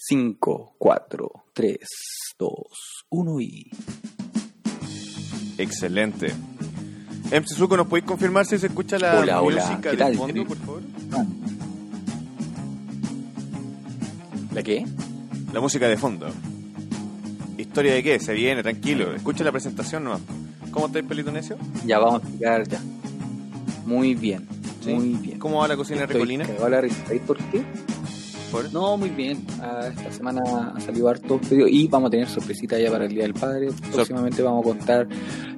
5, 4, 3, 2, 1 y... Excelente. MC Suco, ¿nos podéis confirmar si se escucha la Hola, hola. música ¿Qué de fondo, por favor? ¿La qué? La música de fondo. ¿Historia de qué? Se viene, tranquilo. Escucha la presentación nomás. ¿Cómo estáis, Pelito Necio? Ya vamos a explicar ya. Muy bien, ¿Sí? muy bien. ¿Cómo va la cocina Estoy ricolina? cagado la risa. ¿Sabéis por qué? ¿Por? No, muy bien. Ah, esta semana ha salido harto pedido y vamos a tener sorpresita ya para el Día del Padre. Próximamente vamos a contar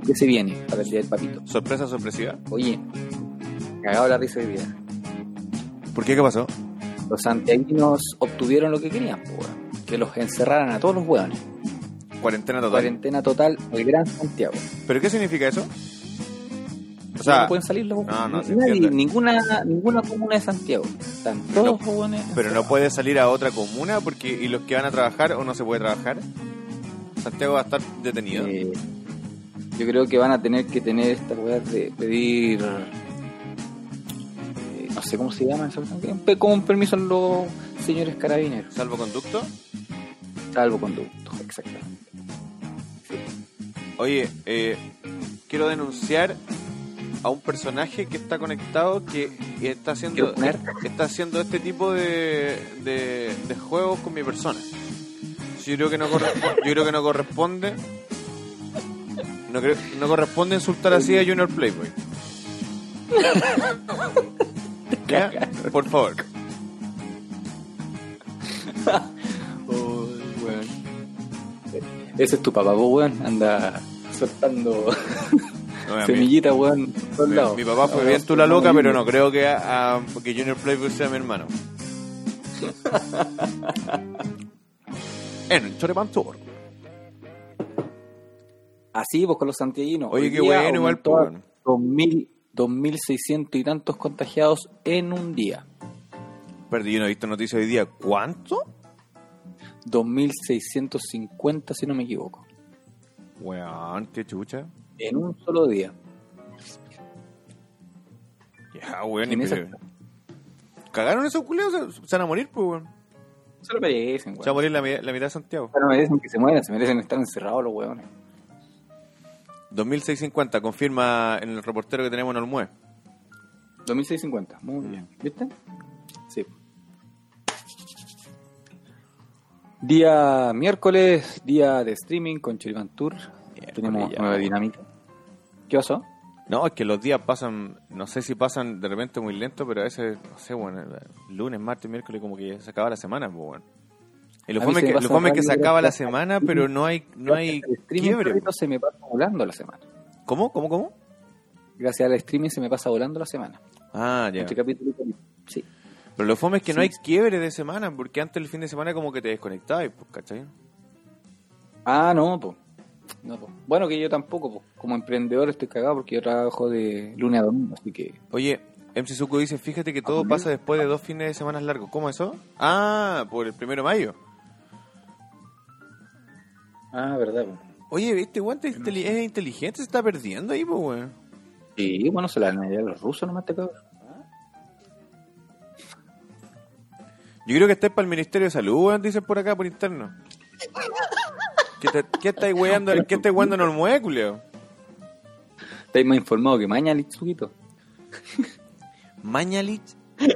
qué se viene para el Día del Papito. ¿Sorpresa sorpresiva? Oye, cagado la risa hoy día. ¿Por qué? ¿Qué pasó? Los santiaguinos obtuvieron lo que querían, que los encerraran a todos los hueones. Cuarentena total. Cuarentena total el Gran Santiago. ¿Pero qué significa eso? O no sea, pueden salir los no, no, nadie, ninguna, ninguna comuna de Santiago. Están todos no- hueones pero no puede salir a otra comuna porque y los que van a trabajar o no se puede trabajar. Santiago va a estar detenido. Eh, yo creo que van a tener que tener esta weá de pedir. eh, no sé cómo se llama exactamente. Como un permiso a los señores carabineros. Salvoconducto. Salvoconducto, exactamente. Oye, eh, quiero denunciar a un personaje que está conectado que está haciendo está haciendo este tipo de, de, de juegos con mi persona. Yo creo que no corresponde, yo creo que no corresponde no, creo- no corresponde insultar así a Junior Playboy. ¿Ya? Por favor. Oh, weón. Ese es tu papá, po, weón. Anda soltando No, a mí- semillitas, weón. mi, lados. mi papá fue bien tú la loca, pero no creo que a, que Junior Playboy sea mi hermano. en Chorepantor. Así, pues con los santiaguinos. Oye, Hoy qué bueno, igual, pues, a bueno. 2000, 2600 y tantos contagiados en un día. Perdí, yo no he visto noticias hoy día. ¿Cuánto? 2650, si no me equivoco. Weón, qué chucha. En un solo día. Ya, weón, En esa- ¿Cagaron esos culeos? Se, se van a morir, pues, weón. Se lo merecen, Se va a morir la, la mitad de Santiago. No merecen que se mueran, se merecen estar encerrados los weones. 2650, confirma en el reportero que tenemos en Olmue. 2650, muy bien. ¿Viste? Sí. Día miércoles, día de streaming con Choripan Tour. Tenemos nueva dinámica. ¿Qué pasó? No, es que los días pasan, no sé si pasan de repente muy lento, pero a veces, no sé, bueno, lunes, martes, miércoles, como que ya se acaba la semana, pues, bueno. Y lo fome es que, lo pasa fome es que se acaba la semana, pero no hay, no hay quiebre. perrito, se me pasa volando la semana. ¿Cómo? ¿Cómo? ¿Cómo? Gracias al streaming se me pasa volando la semana. Ah, ya. Este capítulo. Sí. Pero lo fome es que no hay quiebre de semana, porque antes el fin de semana como que te desconectabas, pues, ¿cachai? Ah, no, pues. No, po. Bueno, que yo tampoco, po. como emprendedor estoy cagado porque yo trabajo de lunes a domingo, así que Oye, MC Suco dice, fíjate que todo pasa después de dos fines de semana largos. ¿Cómo eso? Ah, por el primero de mayo. Ah, verdad, po. Oye, este guante es, inteli- es inteligente, se está perdiendo ahí, pues, weón. Sí, bueno, se la dan a los rusos nomás te cago. Yo creo que estáis para el Ministerio de Salud, weón, dicen por acá, por interno. ¿Qué, te, qué estáis weando, qué estáis weando en Olmue, culeo? Estáis más informado que mañana, Litsuquito. Mañalich,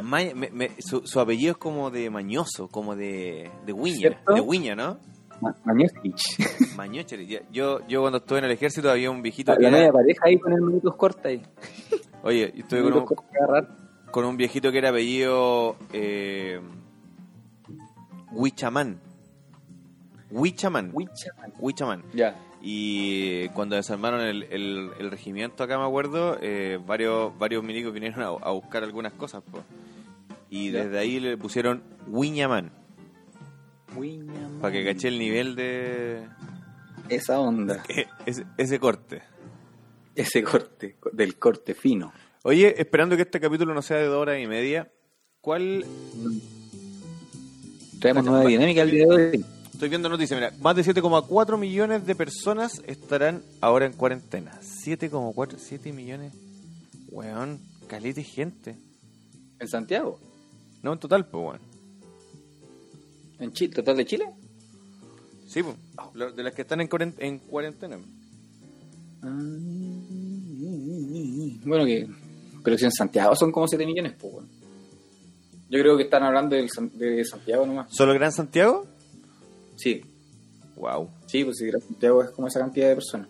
Ma- me- me- su, su apellido es como de mañoso, como de, de Wiña, de Wiña, ¿no? Ma Mañosich. Mañocheri. Ya- Yo, yo cuando estuve en el ejército había un viejito La que era, pareja ahí con el minutos corta ahí. oye, yo estuve con un, con un viejito que era apellido eh, Huichamán. Huichamán. Huichaman. Huichamán. Ya. Y cuando desarmaron el, el, el regimiento acá, me acuerdo, eh, varios, varios milicos vinieron a, a buscar algunas cosas. po. Y Ya. desde ahí le pusieron Wiñaman, Huiñaman. para que caché el nivel de Esa onda. e- ese, ese corte. Ese corte. Del corte fino. Oye, esperando que este capítulo no sea de dos horas y media, ¿cuál Traemos nueva dinámica el día de hoy. Estoy viendo noticias, mira, más de 7,4 millones de personas estarán ahora en cuarentena. 7,4, 7 millones. Weón, caleta de gente. ¿En Santiago? No, en total, pues, weón. ¿En Chile? ¿Total de Chile? Sí, pues, de las que están en, cuaren- en cuarentena. Ah, Bueno, que. Pero si en Santiago son como 7 millones, pues, weón. Yo creo que están hablando de Santiago nomás. ¿Solo Gran Santiago? Sí, Wow. sí, pues si Santiago es como esa cantidad de personas.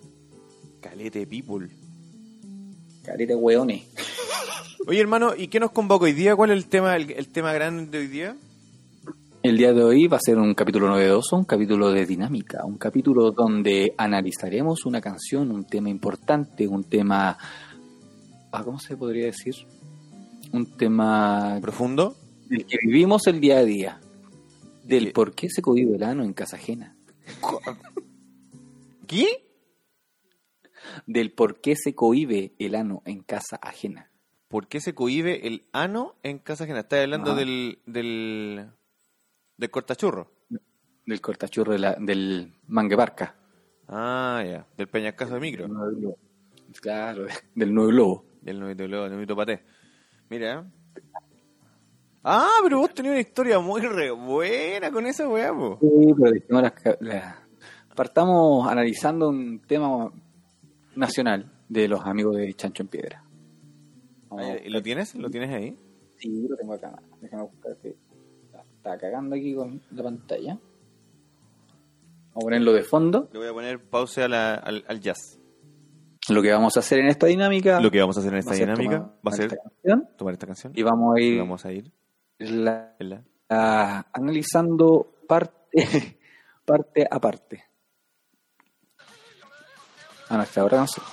Calete people. Carita hueones. Oye, hermano, ¿y qué nos convoca hoy día? ¿Cuál es el tema, el, el tema grande de hoy día? El día de hoy va a ser un capítulo novedoso, un capítulo de dinámica, un capítulo donde analizaremos una canción, un tema importante, un tema... ah, ¿Cómo se podría decir? Un tema ¿Profundo? del que vivimos el día a día. Del por qué se cohibe el ano en casa ajena. ¿Qué? Del por qué se cohibe el ano en casa ajena. ¿Por qué se cohibe el ano en casa ajena? ¿Estás hablando Ajá. del, del, del cortachurro? Del cortachurro de la- del manguebarca. Ah, ya. Del peñascaso de micro. Claro, del nuevo globo. Del nuevito globo, del nuevito paté. Mira. Ah, pero vos tenías una historia muy re buena con esa weá, po. Sí, pero las la- Partamos analizando un tema nacional de los amigos de Chancho en Piedra. Ah, ¿Lo tienes? ¿Lo tienes ahí? Sí, lo tengo acá. Déjame buscar que está cagando aquí con la pantalla. Vamos a ponerlo de fondo. Le voy a poner a la- al, al jazz. Lo que vamos a hacer en esta dinámica Lo que vamos a hacer en esta dinámica tomar va a ser esta canción tomar esta canción y vamos a y ir vamos a ir la- la... analizando parte, parte a parte. A nuestra hora canción.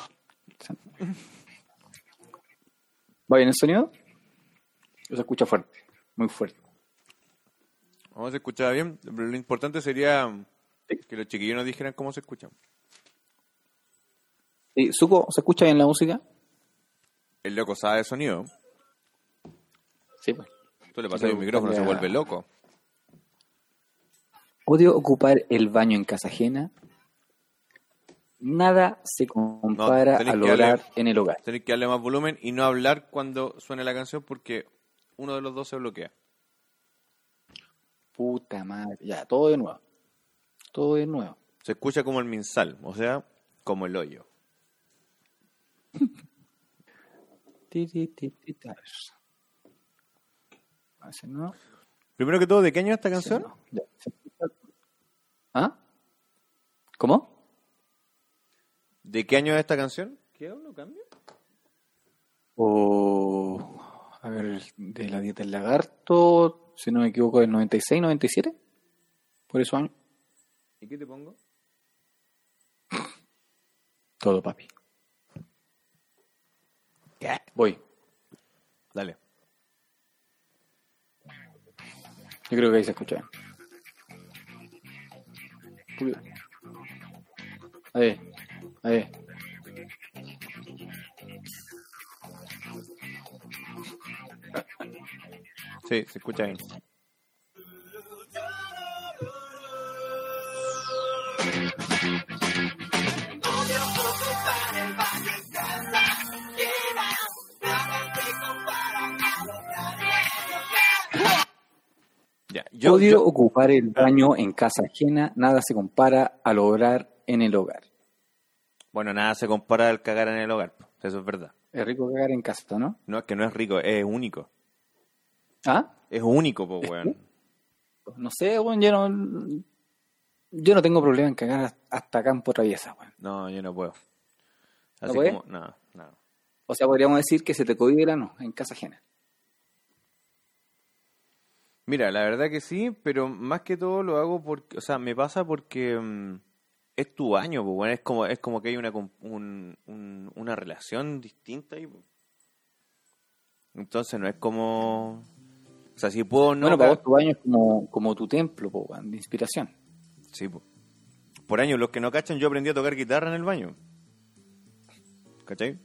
¿Va bien el sonido? Se escucha fuerte, muy fuerte. Vamos a escuchar bien, lo importante sería Sí. que los chiquillos nos dijeran cómo se escuchan. Sí, Suco, ¿se escucha bien la música? El loco sabe de sonido. Sí, pues. Tú le pasas el micrófono, se vuelve loco. Odio ocupar el baño en casa ajena. Nada se compara No, darle- hogar en el hogar. Tenés que darle más volumen y no hablar cuando suene la canción porque uno de los dos se bloquea. Puta madre. Ya, todo de nuevo. Todo de nuevo. Se escucha como el minsal, o sea, como el hoyo. No. Primero que todo, ¿de qué año es esta canción? no. ¿Ah? ¿Cómo? ¿De qué año es esta canción? ¿Qué hablo? ¿Cambio? O. A ver, de la dieta del lagarto, si no me equivoco, del 96, 97. Por eso año. ¿Y qué te pongo? Todo, papi. Voy. Dale. Yo creo que ahí se escucha. Ahí, ahí. Sí, se escucha bien. Ya, yo, Odio yo- ocupar el baño en casa ajena, nada se compara al lograr en el hogar. bueno, nada se compara al cagar en el hogar, eso es verdad. Es rico cagar en casa, ¿no? No es que no es rico, es único. ¿Ah? Es único, pues, weón. No sé, weón, yo no... Yo no tengo problema en cagar hasta campo traviesa, weón. No, yo no puedo. ¿No Así puede? como, no, no. O sea, podríamos decir que se te cohibe el ano en casa ajena. Mira, la verdad que sí, pero más que todo lo hago porque, o sea, me pasa porque mm, es tu baño, pues, bueno, es como, es como que hay una, un- un- una relación distinta ahí. pues. Entonces no es como, o sea, si puedo no... bueno, para vos tu baño es como, como tu templo, weón, de inspiración. Sí, pues. Por años, los que no cachan, yo aprendí a tocar guitarra en el baño. ¿Cachai?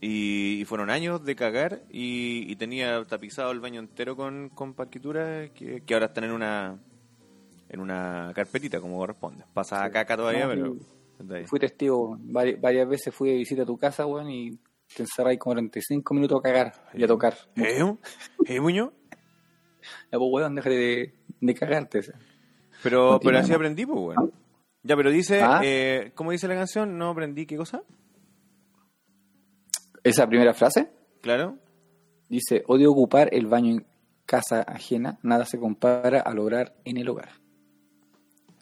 Y, y fueron años de cagar y, y tenía tapizado el baño entero con, con partituras que, que ahora están en una en una carpetita como corresponde. Pasa caca todavía, No, pero... sí. Fui testigo, vari- varias veces fui de visita a tu casa, weón, y te encerráis como 45 minutos a cagar y a tocar. ¿Eh? ¿Eh, Muñoz? Ya, pues, weón, deja de, de cagarte. Pero, pero así aprendí, pues, bueno. Ya, pero dice, Ah. eh, ¿cómo dice la canción? No aprendí, ¿qué cosa? Esa primera frase Claro. dice, odio ocupar el baño en casa ajena, nada se compara a lograr en el hogar.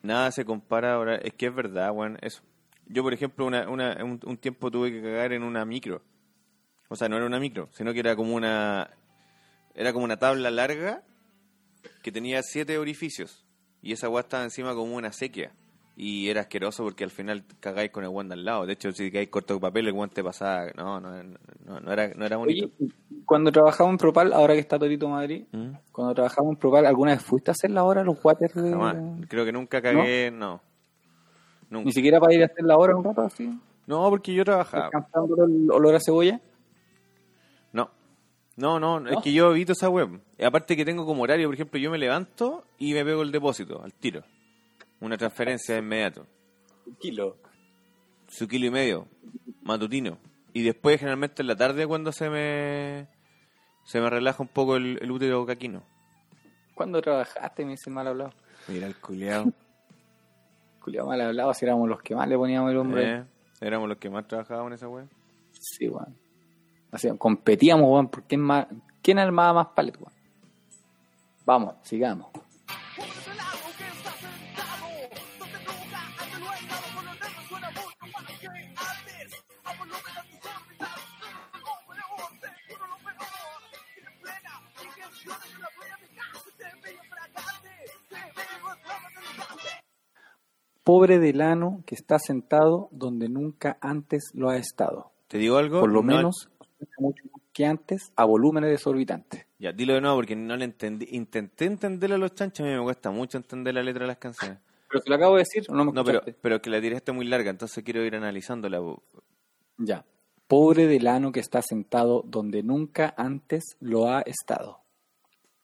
Nada se compara ahora. Es que es verdad, weón, eso. Yo, por ejemplo, una, una, un, un tiempo tuve que cagar en una micro. O sea, no era una micro, sino que era como una... Era como una tabla larga que tenía siete orificios. Y esa weá estaba encima como una sequía. Y era asqueroso porque al final cagáis con el guante al lado. De hecho, si cagáis corto de papel, el guante pasaba... No, no, no, no era, no era bonito. Oye, cuando trabajamos en Propal, ahora que está Torito Madrid, ¿Mm? cuando trabajamos en Propal, ¿alguna vez fuiste a hacer la hora los waters de... Jamás. Creo que nunca cagué, no. Nunca. Ni siquiera para ir a hacer la hora un rato así, No, porque yo trabajaba. el olor a cebolla. No. No, no, es que yo evito esa web. Aparte que tengo como horario, por ejemplo, yo me levanto y me pego el depósito al tiro. Una transferencia de inmediato. Kilo. Su kilo y medio, matutino. Y después, generalmente en la tarde, cuando se me se me relaja un poco el, el útero caquino. ¿Cuándo trabajaste? Me dice el mal hablado. Mira el culiao. Culiao mal hablado, si éramos los que más le poníamos el hombre. Eh, Éramos los que más trabajábamos en esa web. Sí, weón. Así, competíamos, weón, por quién, más, quién armaba más palet, weón. Vamos, sigamos. Pobre del ano que está sentado donde nunca antes lo ha estado. ¿Te digo algo? Por lo No- menos, mucho que antes, a volúmenes desorbitantes. Ya, dilo de nuevo porque no le entendí. Intenté entenderle a los chanchos, a mí me cuesta mucho entender la letra de las canciones. ¿Pero te lo acabo de decir no me No, pero, pero que la tiraste muy larga, entonces quiero ir analizándola. Ya. Pobre del ano que está sentado donde nunca antes lo ha estado.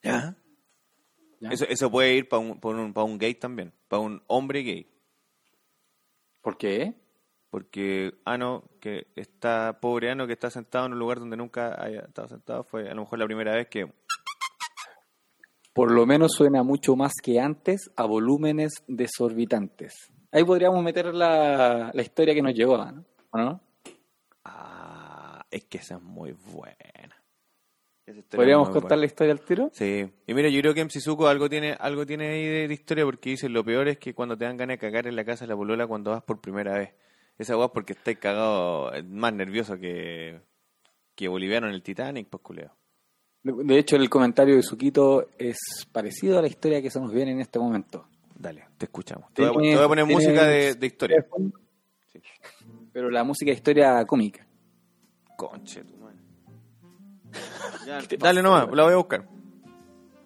¿Ya? ¿Ya? Eso, eso puede ir para un, pa' un, pa' un gay también, para un hombre gay. ¿Por qué? Porque Ano, que está, pobre Ano, que está sentado en un lugar donde nunca haya estado sentado, fue a lo mejor la primera vez que... Por lo menos suena mucho más que antes a volúmenes desorbitantes. Ahí podríamos meter la, la historia que nos llegó, ¿no? ¿O no? Ah, es que esa es muy buena. ¿Podríamos contar la historia al tiro? Sí. Y mira, yo creo que MC Zuko algo tiene, algo tiene ahí de, de historia porque dice lo peor es que cuando te dan ganas de cagar en la casa de la polola cuando vas por primera vez. Esa weá porque estás cagado, eh, más nervioso que, que boliviano en el Titanic, pues culeo. De hecho, el comentario de Suquito es parecido a la historia que se nos viene en este momento. Dale, te escuchamos. Te voy a, Tiene- te voy a poner música de, de historia. Sí. Pero la música de historia cómica. Conche, madre. Ya, ¿Qué te dale nomás, la voy a buscar.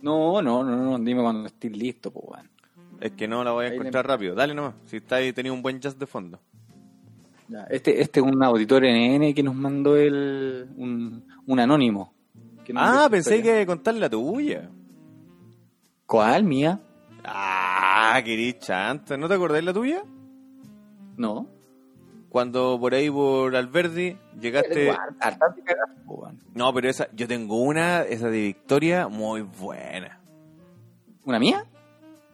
No, no, no, no, dime cuando estés listo, pues, weón. Es que no la voy a Ahí encontrar rápido. Dale nomás, si está ahí, tenía un buen jazz de fondo. Ya, Este, este es un auditor NN que nos mandó el, un, un anónimo. que Ah, pensé que historia. iba a contar la tuya. ¿Cuál, mía? Ah, querís chanta. ¿No te acordáis la tuya? No. Cuando por ahí por Alberdi llegaste. Weón. No, pero esa, yo tengo una, esa de Victoria, muy buena. ¿Una mía?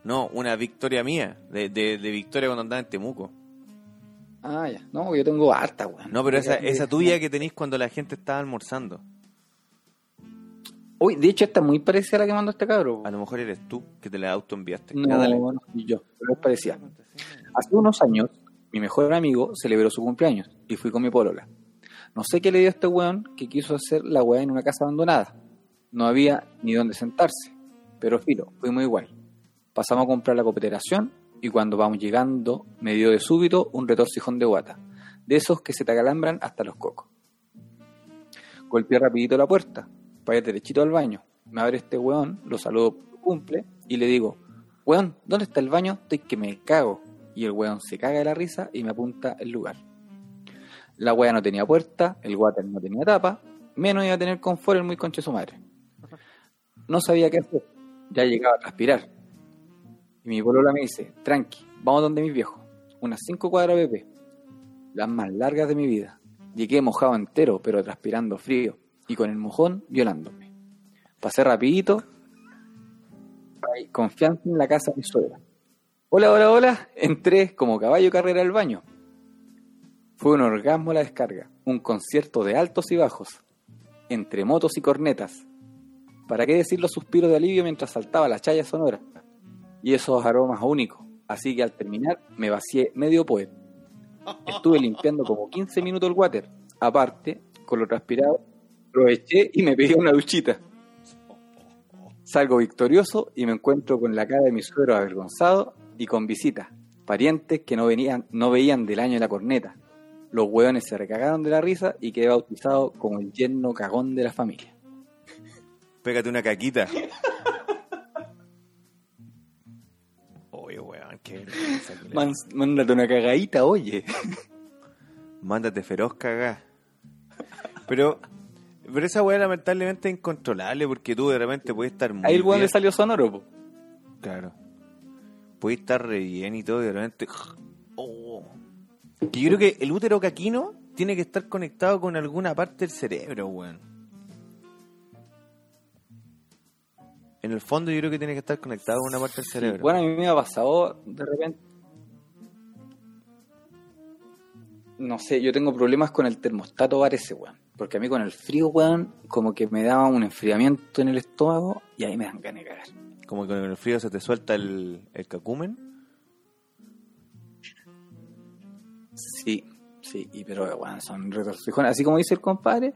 No, una victoria mía, de, de, de Victoria cuando andaba en Temuco. Ah, ya. No, yo tengo harta, weón. No, pero esa, esa ya. tuya que tenéis cuando la gente estaba almorzando. Uy, de hecho, está muy parecida a la que mandó este cabro. A lo mejor eres tú que te la autoenviaste. No, no yo, pero es parecida. Hace unos años, mi mejor amigo celebró su cumpleaños y fui con mi polola. No sé qué le dio a este weón que quiso hacer la weá en una casa abandonada. No había ni dónde sentarse, pero filo, fuimos igual. Pasamos a comprar la cooperación y cuando vamos llegando me dio de súbito un retorcijón de guata, de esos que se te acalambran hasta los cocos. Golpeé rapidito la puerta, para ir derechito al baño. Me abre este weón, lo saludo cumple y le digo, weón, ¿dónde está el baño? Estoy que me cago. Y el weón se caga de la risa y me apunta el lugar. La weá no tenía puerta, el water no tenía tapa, menos iba a tener confort el muy conche su madre. No sabía qué hacer, ya llegaba a transpirar. Y mi polola me dice, tranqui, vamos donde mis viejos, unas cinco cuadras PP, las más largas de mi vida. Llegué mojado entero, pero transpirando frío, y con el mojón violándome. Pasé rapidito, confianza en la casa de mi suegra. Hola, hola, hola. Entré como caballo carrera al baño. Fue un orgasmo la descarga, un concierto de altos y bajos, entre motos y cornetas. ¿Para qué decir los suspiros de alivio mientras saltaba la chaya sonora? Y esos aromas únicos. Así que al terminar me vacié medio poet. Estuve limpiando como 15 minutos el water. Aparte, con lo transpirado, aproveché y me pedí una duchita. Salgo victorioso y me encuentro con la cara de mi suegro avergonzado y con visitas, parientes que no, venían, no veían del año de la corneta. Los hueones se recagaron de la risa y quedé bautizado como el yerno cagón de la familia. Pégate una caquita. Oye, weón, qué. Man- mándate una cagadita, oye. Mándate feroz cagá. Pero, pero esa weá lamentablemente es incontrolable porque tú de repente puedes estar muy Ahí el bien. le salió sonoro, po. Claro. Puedes estar re bien y todo y de repente... Oh. Que yo creo que el útero caquino tiene que estar conectado con alguna parte del cerebro, weón. En el fondo yo creo que tiene que estar conectado con una parte del cerebro. Bueno, a mí me ha pasado de repente. No sé, yo tengo problemas con el termostato parece, weón. Porque a mí con el frío, weón, como que me daba un enfriamiento en el estómago y ahí me dan ganas de cagar. Como que con el frío se te suelta el, el cacumen. Sí, sí, y pero weón, son retorcijones. Así como dice el compadre,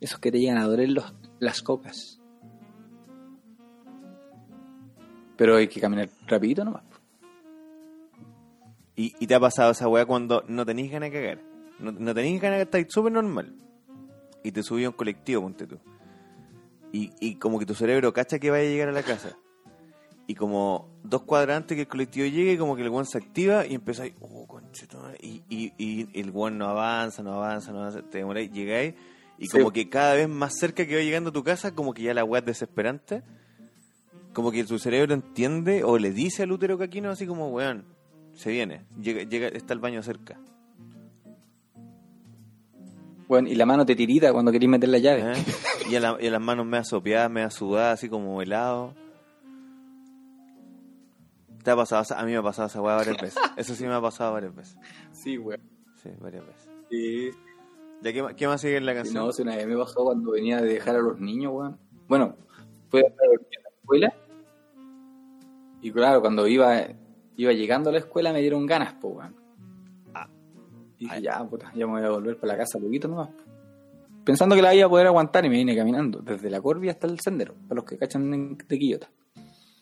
esos que te llegan a doler los, las cocas. Pero hay que caminar rapidito nomás. Y, y te ha pasado esa weá cuando no tenéis ganas de cagar. No, no tenéis ganas de estar súper normal. Y te subí a un colectivo, ponte tú. Y, y como que tu cerebro cacha que vaya a llegar a la casa. Y como dos cuadras antes que el colectivo llegue, como que el guan se activa y empezáis, oh, conchetumare", y, y, y el guan no avanza, no avanza, no avanza, te demoráis, llegáis, y Sí. como que cada vez más cerca que va llegando a tu casa, como que ya la weá es desesperante, como que tu cerebro entiende o le dice al útero caquino así como, weón, se viene, llega, llega, está el baño cerca. Bueno, y la mano te tirita cuando querís meter la llave. ¿eh? Y, a la- y a las manos me sopeadas, me sudadas, así como helado. ¿Te ha pasado? A mí me ha pasado esa weá varias veces. Eso sí me ha pasado varias veces. Sí, weón. Sí, varias veces. Sí. ¿Ya qué, más- qué más sigue en la canción? No, si una vez me pasó cuando venía de dejar a los niños, weón. Bueno, fue a la escuela. Y claro, cuando iba, iba llegando a la escuela me dieron ganas, pues, weón. Y dije, Ay. ya, puta, ya me voy a volver para la casa poquito nomás. Pensando que la iba a poder aguantar y me vine caminando desde la Corvia hasta el sendero, para los que cachan en- de Quillota.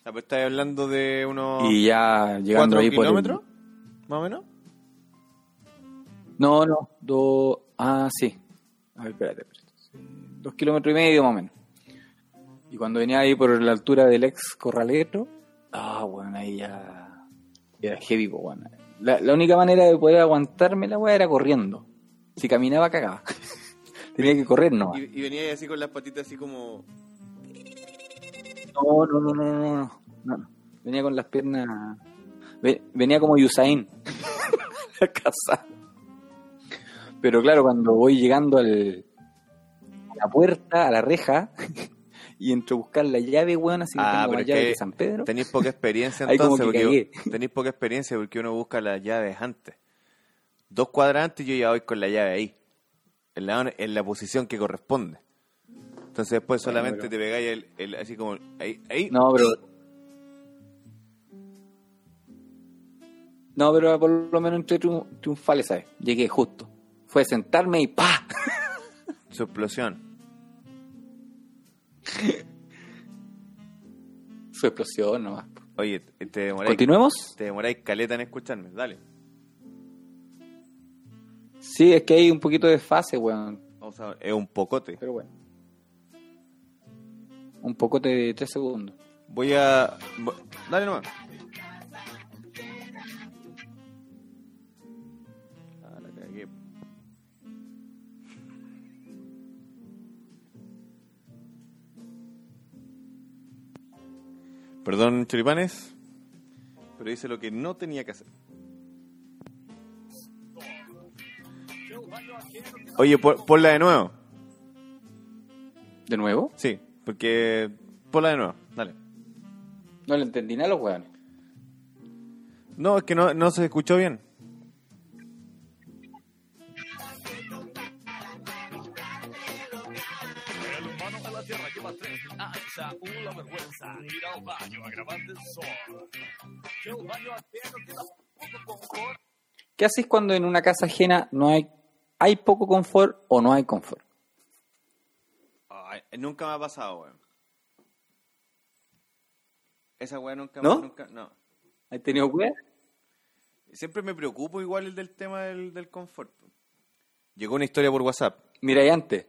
Ah, pues estás hablando de unos Y ya llegando ahí por el- kilómetros, más o menos. No, no, dos. Ah, sí. A ver, espérate, espérate. Dos kilómetros y medio más o menos. Y cuando venía ahí por la altura del ex corralero, ah, bueno, ahí ya. Era heavy, bueno. La, la única manera de poder aguantarme la weá era corriendo. Si caminaba, cagaba. Tenía que correr, no. Y, y venía así con las patitas así como... No, no, no, no, no, no. Venía con las piernas. ve- Venía como Usain. a casa. Pero claro, cuando voy llegando al, a la puerta, a la reja, y entro a buscar la llave, weón, así que Ah, tengo pero más es llave que que San Pedro. Tenéis poca experiencia entonces, que porque tenéis poca experiencia porque uno busca las llaves antes. Dos cuadras antes yo ya voy con la llave ahí, en la, en la posición que corresponde. Entonces después Bueno, solamente pero- te pegáis el, el- así como ahí, ahí. No, pero. No, pero por lo menos entré triun- triunfal esa vez. Llegué justo. Fue sentarme y ¡pa! su explosión. Su explosión nomás. Oye, te demoráis, ¿Continuemos? te demoráis caleta en escucharme, dale. Sí, es que hay un poquito de fase, weón. Vamos a ver, es un pocote. Pero bueno. Un pocote de 3 segundos. Voy a. Dale nomás. Perdón, choripanes, pero hice lo que no tenía que hacer. Oye, pon- ponla de nuevo. ¿De nuevo? Sí, porque. Ponla de nuevo, dale. No le entendí nada a los weones. No, es que no, no se escuchó bien. La tierra lleva tres hacha una vergüenza. Ir al baño a grabar del sol. Que el baño ajeno queda poco confort. ¿Qué haces cuando en una casa ajena no hay, hay poco confort o no hay confort? Ay, nunca me ha pasado, weón. Esa weá nunca, ¿No? nunca, no. ¿Has tenido wea? Siempre me preocupo igual el del tema del, del confort. Llegó una historia por WhatsApp. Mira, y antes.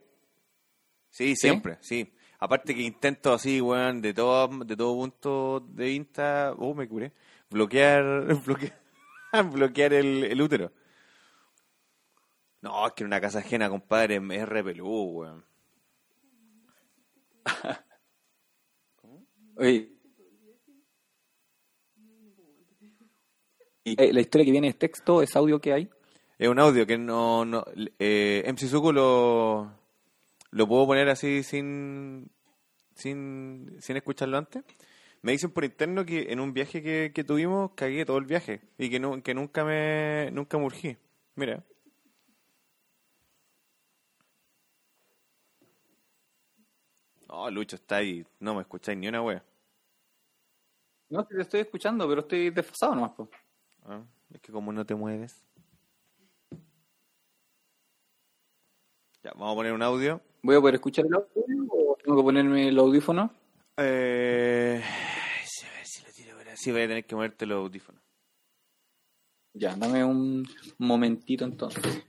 Sí, siempre, sí. Aparte que intento así, weón, de todo, de todo punto de vista, oh, me curé, bloquear, bloquear, bloquear el, el útero. No, es que en una casa ajena, compadre, es re peludo, weón. Oye. Y, eh, la historia que viene es texto, es audio que hay. Es un audio que no, no eh, MC Zuko lo, lo puedo poner así sin, sin, sin escucharlo antes. Me dicen por interno que en un viaje que, que tuvimos cagué todo el viaje y que, no, que nunca me nunca me urgí. Mira. No, Lucho está ahí. No me escucháis ni una wea. No, te estoy escuchando, pero estoy desfasado nomás. po. Ah, Es que como no te mueves. Ya, vamos a poner un audio. ¿Voy a poder escuchar el audio o tengo que ponerme el audífono? Eh, sí, a ver si lo tiro voy a tener que moverte los audífonos. Ya, dame un momentito entonces.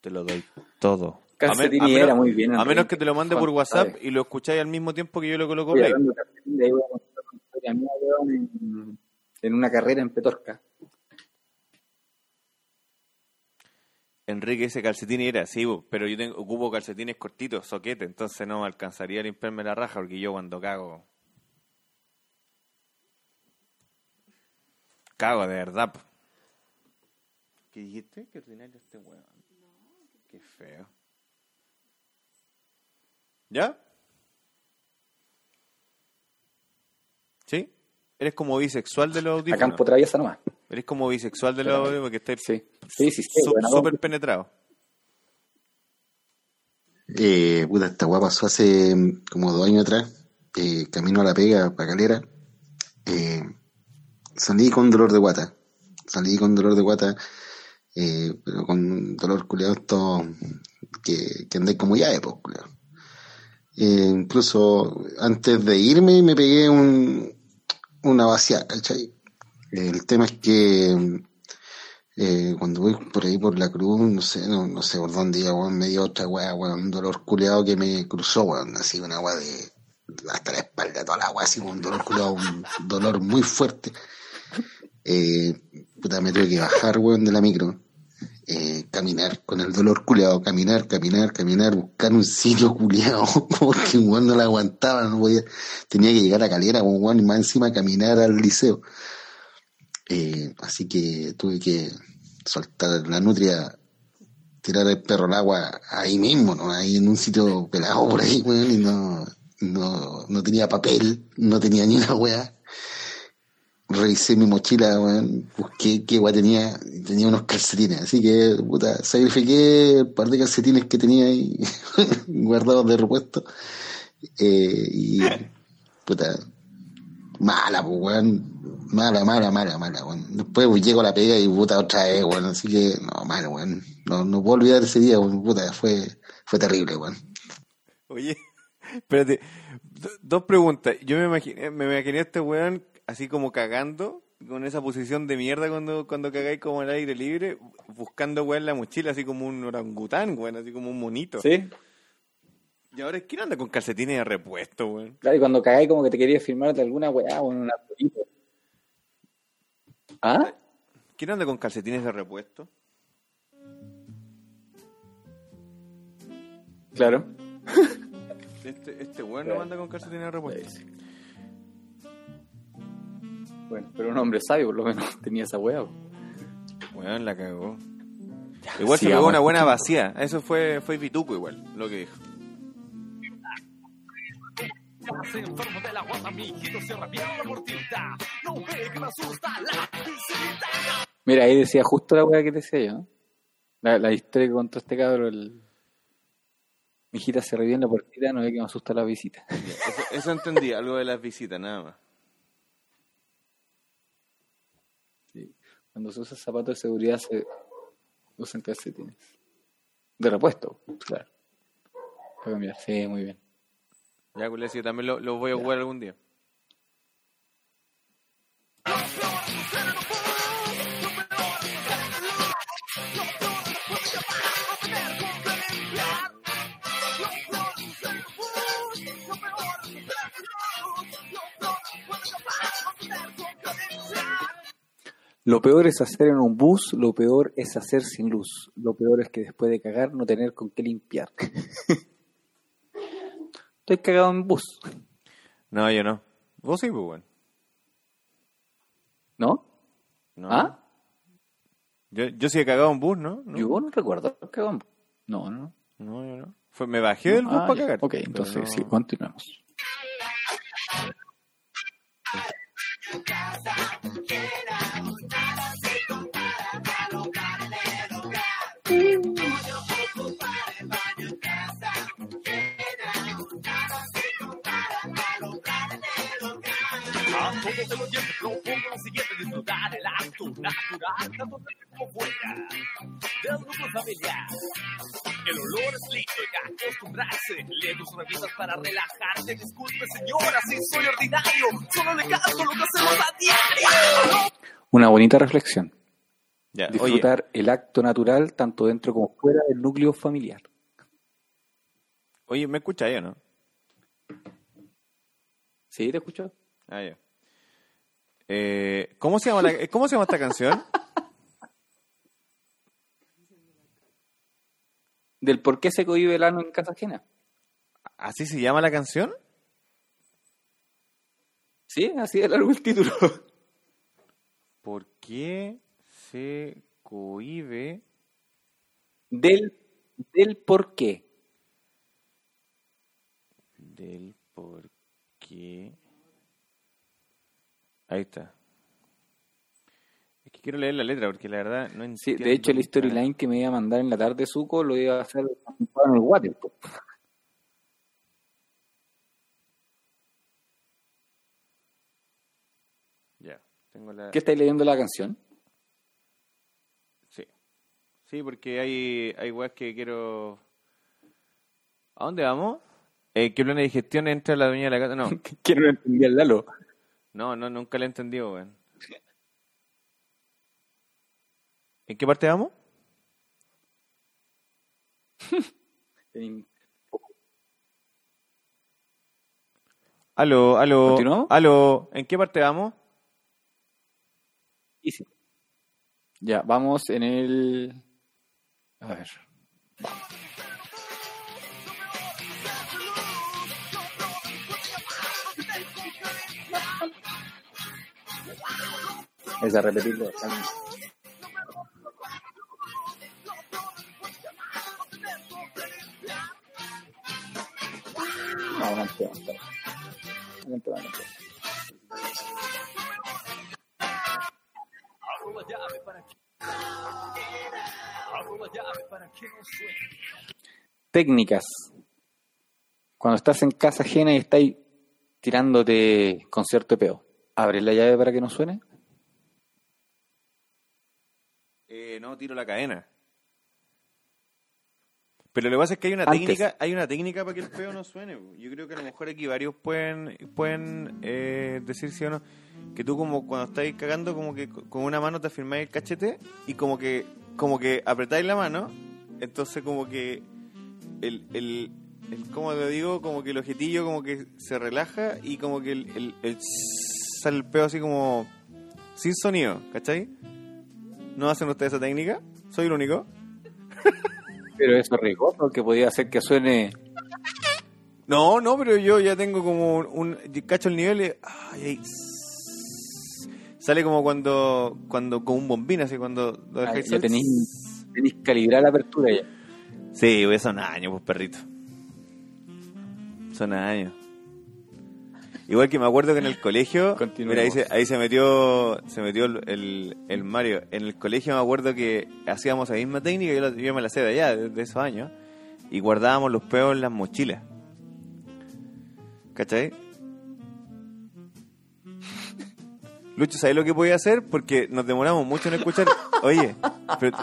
Te lo doy todo. Calcetín a, men- a era menos, muy bien, a menos que te lo mande por WhatsApp y lo escucháis al mismo tiempo que yo lo coloco play. en una carrera en Petorca. Enrique ese calcetín era, sí, bo, pero yo tengo, ocupo calcetines cortitos, soquete, entonces no me alcanzaría a limpiarme la raja porque yo cuando cago. Cago de verdad. po. ¿Qué dijiste? Qué ordinario este weón. Qué feo. ¿Ya? ¿Sí? Eres como bisexual de los A audífonos. campo traviesa nomás. Eres como bisexual de los audífonos porque estás Sí, sí, sí. sí, bueno, súper penetrado. Eh, puta, esta weá pasó hace mm, como dos años atrás. Eh, camino a la pega, pa' calera. Eh, salí con dolor de guata. Salí con dolor de guata, eh, pero con dolor culiado esto que, que andé como llave, pues, culiao. Eh, incluso antes de irme me pegué un, una vaciada, ¿cachai? El tema es que eh, cuando voy por ahí por la cruz, no sé, no, no sé por dónde iba, me dio otra weá, weón, un dolor culeado que me cruzó, así una weá de hasta la espalda, toda la weá, así un dolor culeado, un dolor muy fuerte. Eh, puta, me tuve que bajar, weón, de la micro, eh, caminar con el dolor culeado, caminar, caminar, caminar, buscar un sitio culeado, porque weón no la aguantaba, no podía, tenía que llegar a calera, weón, y más encima caminar al liceo. Eh, así que tuve que soltar la nutria, tirar el perro al agua ahí mismo, ¿no? Ahí en un sitio pelado por ahí, weón, y no, no, no tenía papel, no tenía ni una weá. Revisé mi mochila, weón, busqué qué weá tenía, y tenía unos calcetines, así que, puta, sacrifiqué el par de calcetines que tenía ahí guardados de repuesto, eh, y, puta, mala, pues, weón. Mala, mala, mala, mala, weón. Después pues, llego a la pega y puta otra vez, weón. Así que, no, mala, weón. No, no puedo olvidar ese día, weón. Puta, fue, fue terrible, weón. Oye, espérate, do- dos preguntas. Yo me imaginé, me imaginé a este weón así como cagando, con esa posición de mierda cuando, cuando cagáis como al aire libre, buscando weón en la mochila, así como un orangután, weón, así como un monito. Sí. Y ahora, ¿quién anda con calcetines de repuesto, weón? Claro, y cuando cagáis como que te querías firmar de alguna weá o en un arbolito. ¿Ah? ¿Quién anda con calcetines de repuesto? Claro. Este, este weón no anda con calcetines de repuesto. Bueno, pero un hombre sabio por lo menos tenía esa weá. po. Weón, la cagó. Igual se pegó una buena vacía. Eso fue, fue pituco igual, lo que dijo. Estás enfermo de la guata, mijito, cierra bien la puertita. No ve que me asusta la visita. Mira, ahí decía justo la weá que te decía yo. ¿no? La, la historia que contó este cabro, el... Mi hijita se revió en la puertita, no ve que me asusta la visita. Eso, eso entendí, algo de las visitas, nada más. Sí. Cuando se usa zapatos de seguridad se usan calcetines. De repuesto, claro. Para cambiar, sí, muy bien. Ya, culé, sí, también lo, lo voy a jugar algún día. Lo peor es hacer en un bus, lo peor es hacer sin luz. Lo peor es que después de cagar no tener con qué limpiar. Estoy cagado en bus, No, yo no. Vos sí, pues, bueno. ¿no? No. ¿Ah? Yo, yo sí he cagado en bus, ¿no? No, Yo no recuerdo cagado en bus. No, no. no, yo no. Fue, me bajé del bus Ah, para ya. cagar. Ok, entonces no- sí, continuamos. A todos de los dientes propongo lo siguiente, disfrutar el acto natural, tanto dentro como fuera del núcleo familiar. El olor es lindo y acostumbrarse, lee tus revistas para relajarte. Disculpe señora, si soy ordinario, solo le canto lo que hacemos a diario. Una bonita reflexión. Ya, oye, Disfrutar el acto natural tanto dentro como fuera del núcleo familiar. oye, ¿me escucha yo, no? ¿Sí? ¿Te escucho? Ah, ya. Eh, ¿cómo, se llama la- ¿Cómo se llama esta canción? ¿Del por qué se cohibe el ano en casa ajena? ¿Así se llama la canción? Sí, así de largo el título. ¿Por qué se cohibe? Del, del por qué. Del por qué. Ahí está. Es que quiero leer la letra porque la verdad no entiendo. Sí, de hecho el storyline que me iba a mandar en la tarde Zuko lo iba a hacer en el water. Ya, tengo la. ¿Qué estáis leyendo la canción? Sí. Sí, porque hay, hay weas que quiero. ¿A dónde vamos? Eh, ¿Qué plana de digestión entra la dueña de la casa? No, entendía el Lalo. No, no, nunca la he entendido, weón. ¿En qué parte vamos? Aló, aló. ¿Continuamos? Aló, ¿en qué parte vamos? Easy. Ya, vamos en el... A ver. Que no suene. técnicas. Cuando estás en casa ajena y estáis tirándote concierto de peo, ¿abres la llave para que no suene? Eh, no, tiro la cadena. Pero lo que pasa es que hay una Antes. técnica, hay una técnica para que el peo no suene. Yo creo que a lo mejor aquí varios pueden, pueden eh, decir sí o no. Que tú como cuando estáis cagando, como que con una mano te afirmáis el cachete y como que, como que apretáis la mano, entonces como que el, el, el ¿cómo lo digo? Como que el ojetillo como que se relaja y como que el, el, el sale el peo así como sin sonido, ¿cachai? ¿No hacen ustedes esa técnica? ¿Soy el único? Pero eso es riesgoso, que podía hacer que suene... No, no, pero yo ya tengo como un... cacho el nivel y... ay, ay, sale como cuando... cuando con un bombín, así cuando... lo Ah, dejáis ya tenéis, tenéis calibrar la apertura ya. Sí, son años, pues, perrito. Son años. Igual que me acuerdo que en el colegio, mira, ahí se, ahí se metió se metió el, el- el Mario. En el colegio me acuerdo que hacíamos la misma técnica, yo, la- yo me la sé de allá, de, de esos años, y guardábamos los peos en las mochilas. ¿Cachai? Lucho, ¿sabes lo que podía hacer? Porque nos demoramos mucho en escuchar. Oye, pero-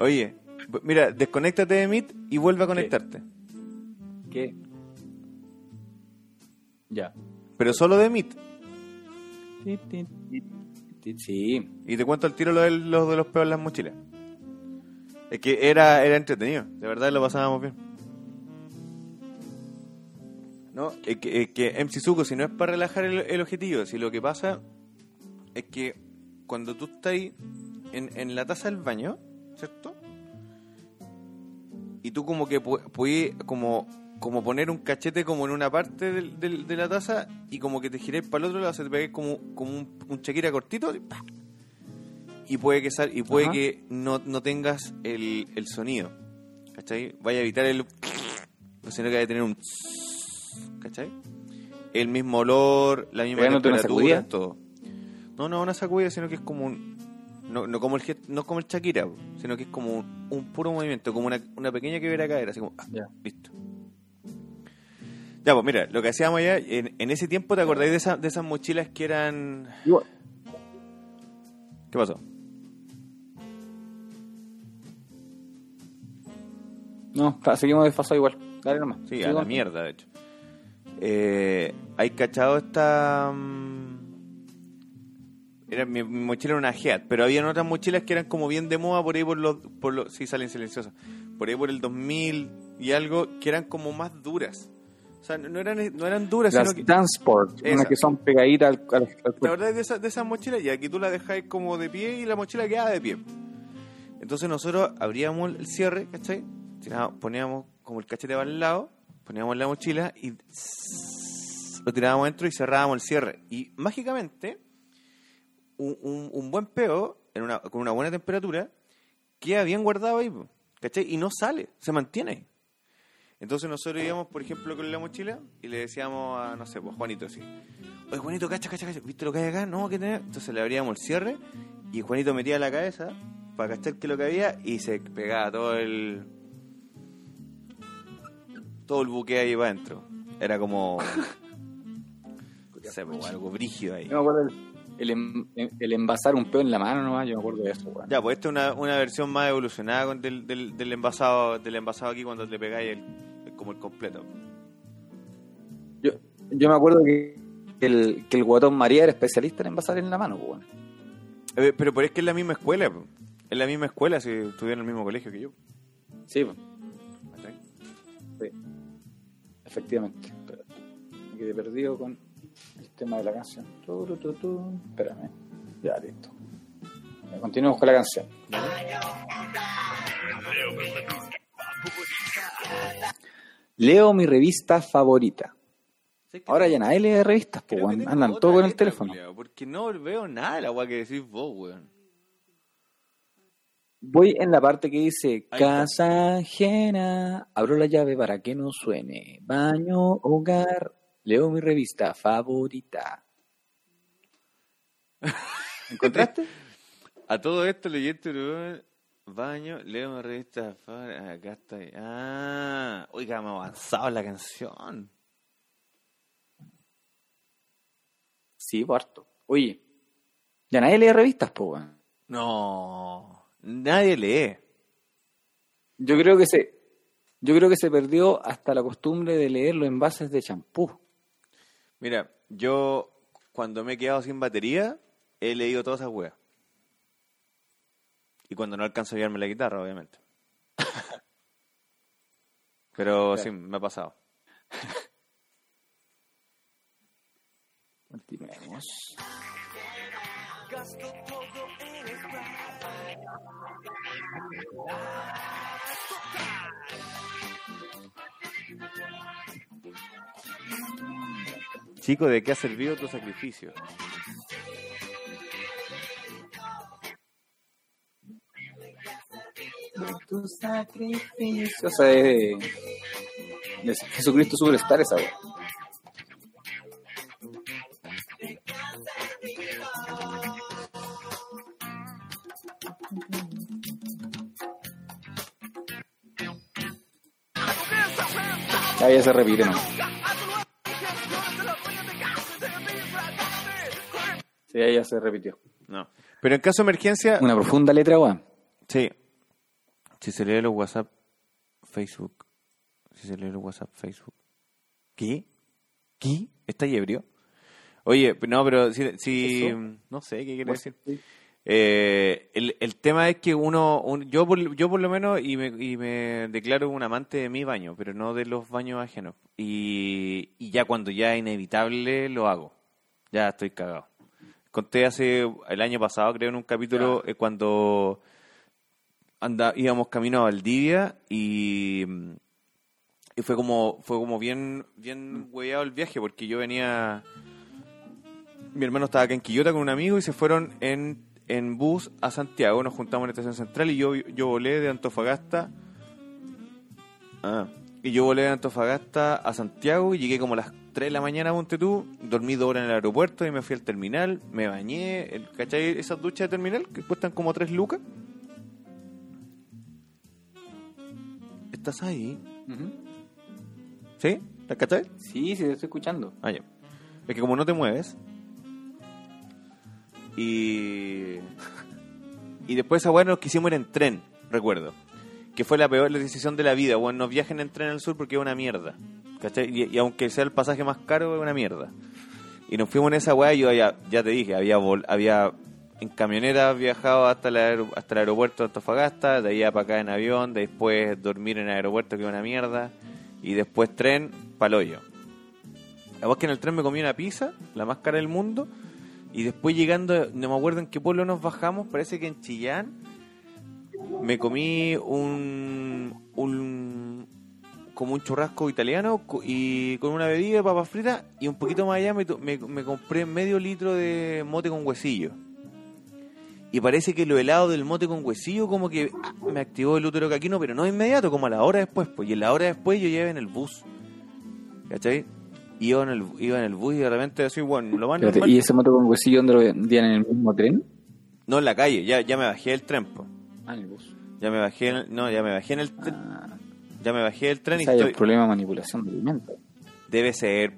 oye, mira, desconéctate de Meet y vuelve a conectarte. ¿Qué? Ya. Pero solo de ti, Sí. Y te cuento al tiro lo de, lo de los peos en las mochilas. Es que era, era entretenido, de verdad lo pasábamos bien. No, es que, es que MC Zuko, si no es para relajar el, el objetivo, si lo que pasa es que cuando tú estás ahí en, en la taza del baño, ¿cierto? Y tú como que pu- puedes como, como poner un cachete como en una parte del- del- de la taza y como que te gires para el otro lado, se te pegue como, como un, un Shakira cortito y, puede que sal, y puede Ajá. que no, no tengas el, el sonido. ¿Cachai? Vaya a evitar el sino que vaya a tener un ¿cachai? El mismo olor, la misma una temperatura, todo. No, no una sacudida, sino que es como un no, no como el no como el Shakira, sino que es como un, un puro movimiento, como una, una pequeña quebrada cadera, así como ah, Ya. listo. Ya, pues mira, lo que hacíamos allá, en, en ese tiempo, ¿te acordáis de, esa- de esas mochilas que eran... Igual. ¿Qué pasó? No, seguimos desfasados igual. Dale nomás. Sí, a la mierda, de hecho. Eh, ¿Hay cachado esta...? mm, Era, mi, mi mochila era una Heat, pero había otras mochilas que eran como bien de moda por ahí por los... Por los sí, salen silenciosas. Por ahí por el 2000 y algo, que eran como más duras. O sea, no eran, no eran duras, Las sino que... Danceport, unas que son pegaditas al, al, al ¿Te cuerpo. acordás de, esa- de esas mochilas? Y aquí tú la dejáis como de pie y la mochila queda de pie. Entonces nosotros abríamos el cierre, ¿cachai? Tirábamos- poníamos como el cachete para el lado, poníamos la mochila y lo tirábamos dentro y cerrábamos el cierre. Y mágicamente, un, un- un buen peo, en una, con una buena temperatura, queda bien guardado ahí, ¿cachai? Y no sale, se mantiene ahí. Entonces nosotros íbamos, por ejemplo, con la mochila y le decíamos a, no sé, pues Juanito así. Oye, Juanito, cacha, cacha, cacha. ¿Viste lo que hay acá? No, ¿qué tenés? Entonces le abríamos el cierre y Juanito metía la cabeza para cachar qué es lo que había y se pegaba todo el... Todo el buque ahí para adentro. Era como... no sé, pues, algo brígido ahí. Yo me acuerdo el, el, el envasar un peo en la mano nomás, yo me acuerdo de eso, weón. Ya, pues esta es una, una versión más evolucionada del, del, del envasado del envasado aquí cuando le pegáis el- como el completo. Yo, yo me acuerdo que el, que el guatón María era especialista en envasar en la mano, weón. Eh, pero, pero es que es la misma escuela, es la misma escuela si estudió en el mismo colegio que yo. Sí, pues, sí. efectivamente. Me quedé perdido con el tema de la canción. Tu, tu. Espérame. Ya, listo. Ya, Continuemos con la canción. Leo mi revista favorita. Ahora ya nadie lee revistas, pues, weón. Andan todos con el teléfono. culiao, Porque no veo nada de la weá que decís vos, weón. Voy en la parte que dice casa ajena, abro la llave para que no suene, baño, hogar, leo mi revista favorita. ¿Encontraste? A todo esto leyendo weón, baño, leo una revista fa- acá está. ahí. Ah, oiga, me ha avanzado la canción. Sí, harto. Oye, ya nadie lee revistas, weón. No, nadie lee. Yo creo que se, yo creo que se perdió hasta la costumbre de leer los envases de champú. Mira, yo cuando me he quedado sin batería, he leído todas esas weas. Y cuando no alcanzo a llevarme la guitarra, obviamente. Pero sí, me ha pasado. Continuemos. Chico, ¿de qué ha servido tu sacrificio? tu sacrificio. O sea, es de, de Jesucristo Superstar esa vez. Ahí ya se repite, ¿no? Sí, ahí ya se repitió. No. Pero en caso de emergencia. Una profunda letra, guau. Sí, si se lee los WhatsApp, Facebook. Si se lee los WhatsApp, Facebook. ¿Qué? ¿Qué? ¿Está ebrio? Oye, no, pero si, si- ¿Eso? no sé qué quiere decir. Eh, el, el tema es que uno, un- yo, por, yo por lo menos, y me, y me declaro un amante de mi baño, pero no de los baños ajenos. Y, y ya cuando ya es inevitable, lo hago. Ya estoy cagado. Conté hace el año pasado, creo, en un capítulo, eh, cuando anda, íbamos camino a Valdivia y, y fue como fue como bien bien el viaje porque yo venía mi hermano estaba acá en Quillota con un amigo y se fueron en, en bus a Santiago, nos juntamos en la estación central y yo, yo volé de Antofagasta ah, y yo volé de Antofagasta a Santiago y llegué como a las 3 de la mañana, ponte tú, dormí dos horas en el aeropuerto y me fui al terminal, me bañé, el, ¿cachai? Esas duchas de terminal que cuestan como 3 lucas. ¿Estás ahí? ¿Sí? ¿La cachai? Sí, sí, te estoy escuchando. Ah, ya. Es que como no te mueves. Y. Y después esa weá nos quisimos ir en tren, recuerdo. Que fue la peor decisión de la vida. Bueno, no viajen en tren al sur porque es una mierda. ¿Cachai? Y, y aunque sea el pasaje más caro, es una mierda. Y nos fuimos en esa weá y yo ya, ya te dije, había vol- había en camioneta viajado hasta el, aer- hasta el aeropuerto de Antofagasta, de allá para acá en avión, después dormir en el aeropuerto que es una mierda, y después tren, paloyo. La verdad es que en el tren me comí una pizza, la más cara del mundo, y después llegando, no me acuerdo en qué pueblo nos bajamos, parece que en Chillán, me comí un, un como un churrasco italiano y con una bebida, papas fritas, y un poquito más allá me, me compré medio litro de mote con huesillo. Y parece que lo helado del mote con huesillo como que ah, me activó el útero caquino, pero no inmediato, como a la hora después. Pues, y en la hora después yo llevé en el bus. ¿Cachai? Iba en el, iba en el bus y de repente así, bueno, lo normal. ¿Y ese moto con huesillo dónde lo vendían en el mismo tren? No en la calle, ya, ya me bajé del tren, po. Ah, en el bus. Ya me bajé, en el- no, ya me bajé en el tren, Ah, ya me bajé del tren y ese es el problema de manipulación de alimentos. Debe ser.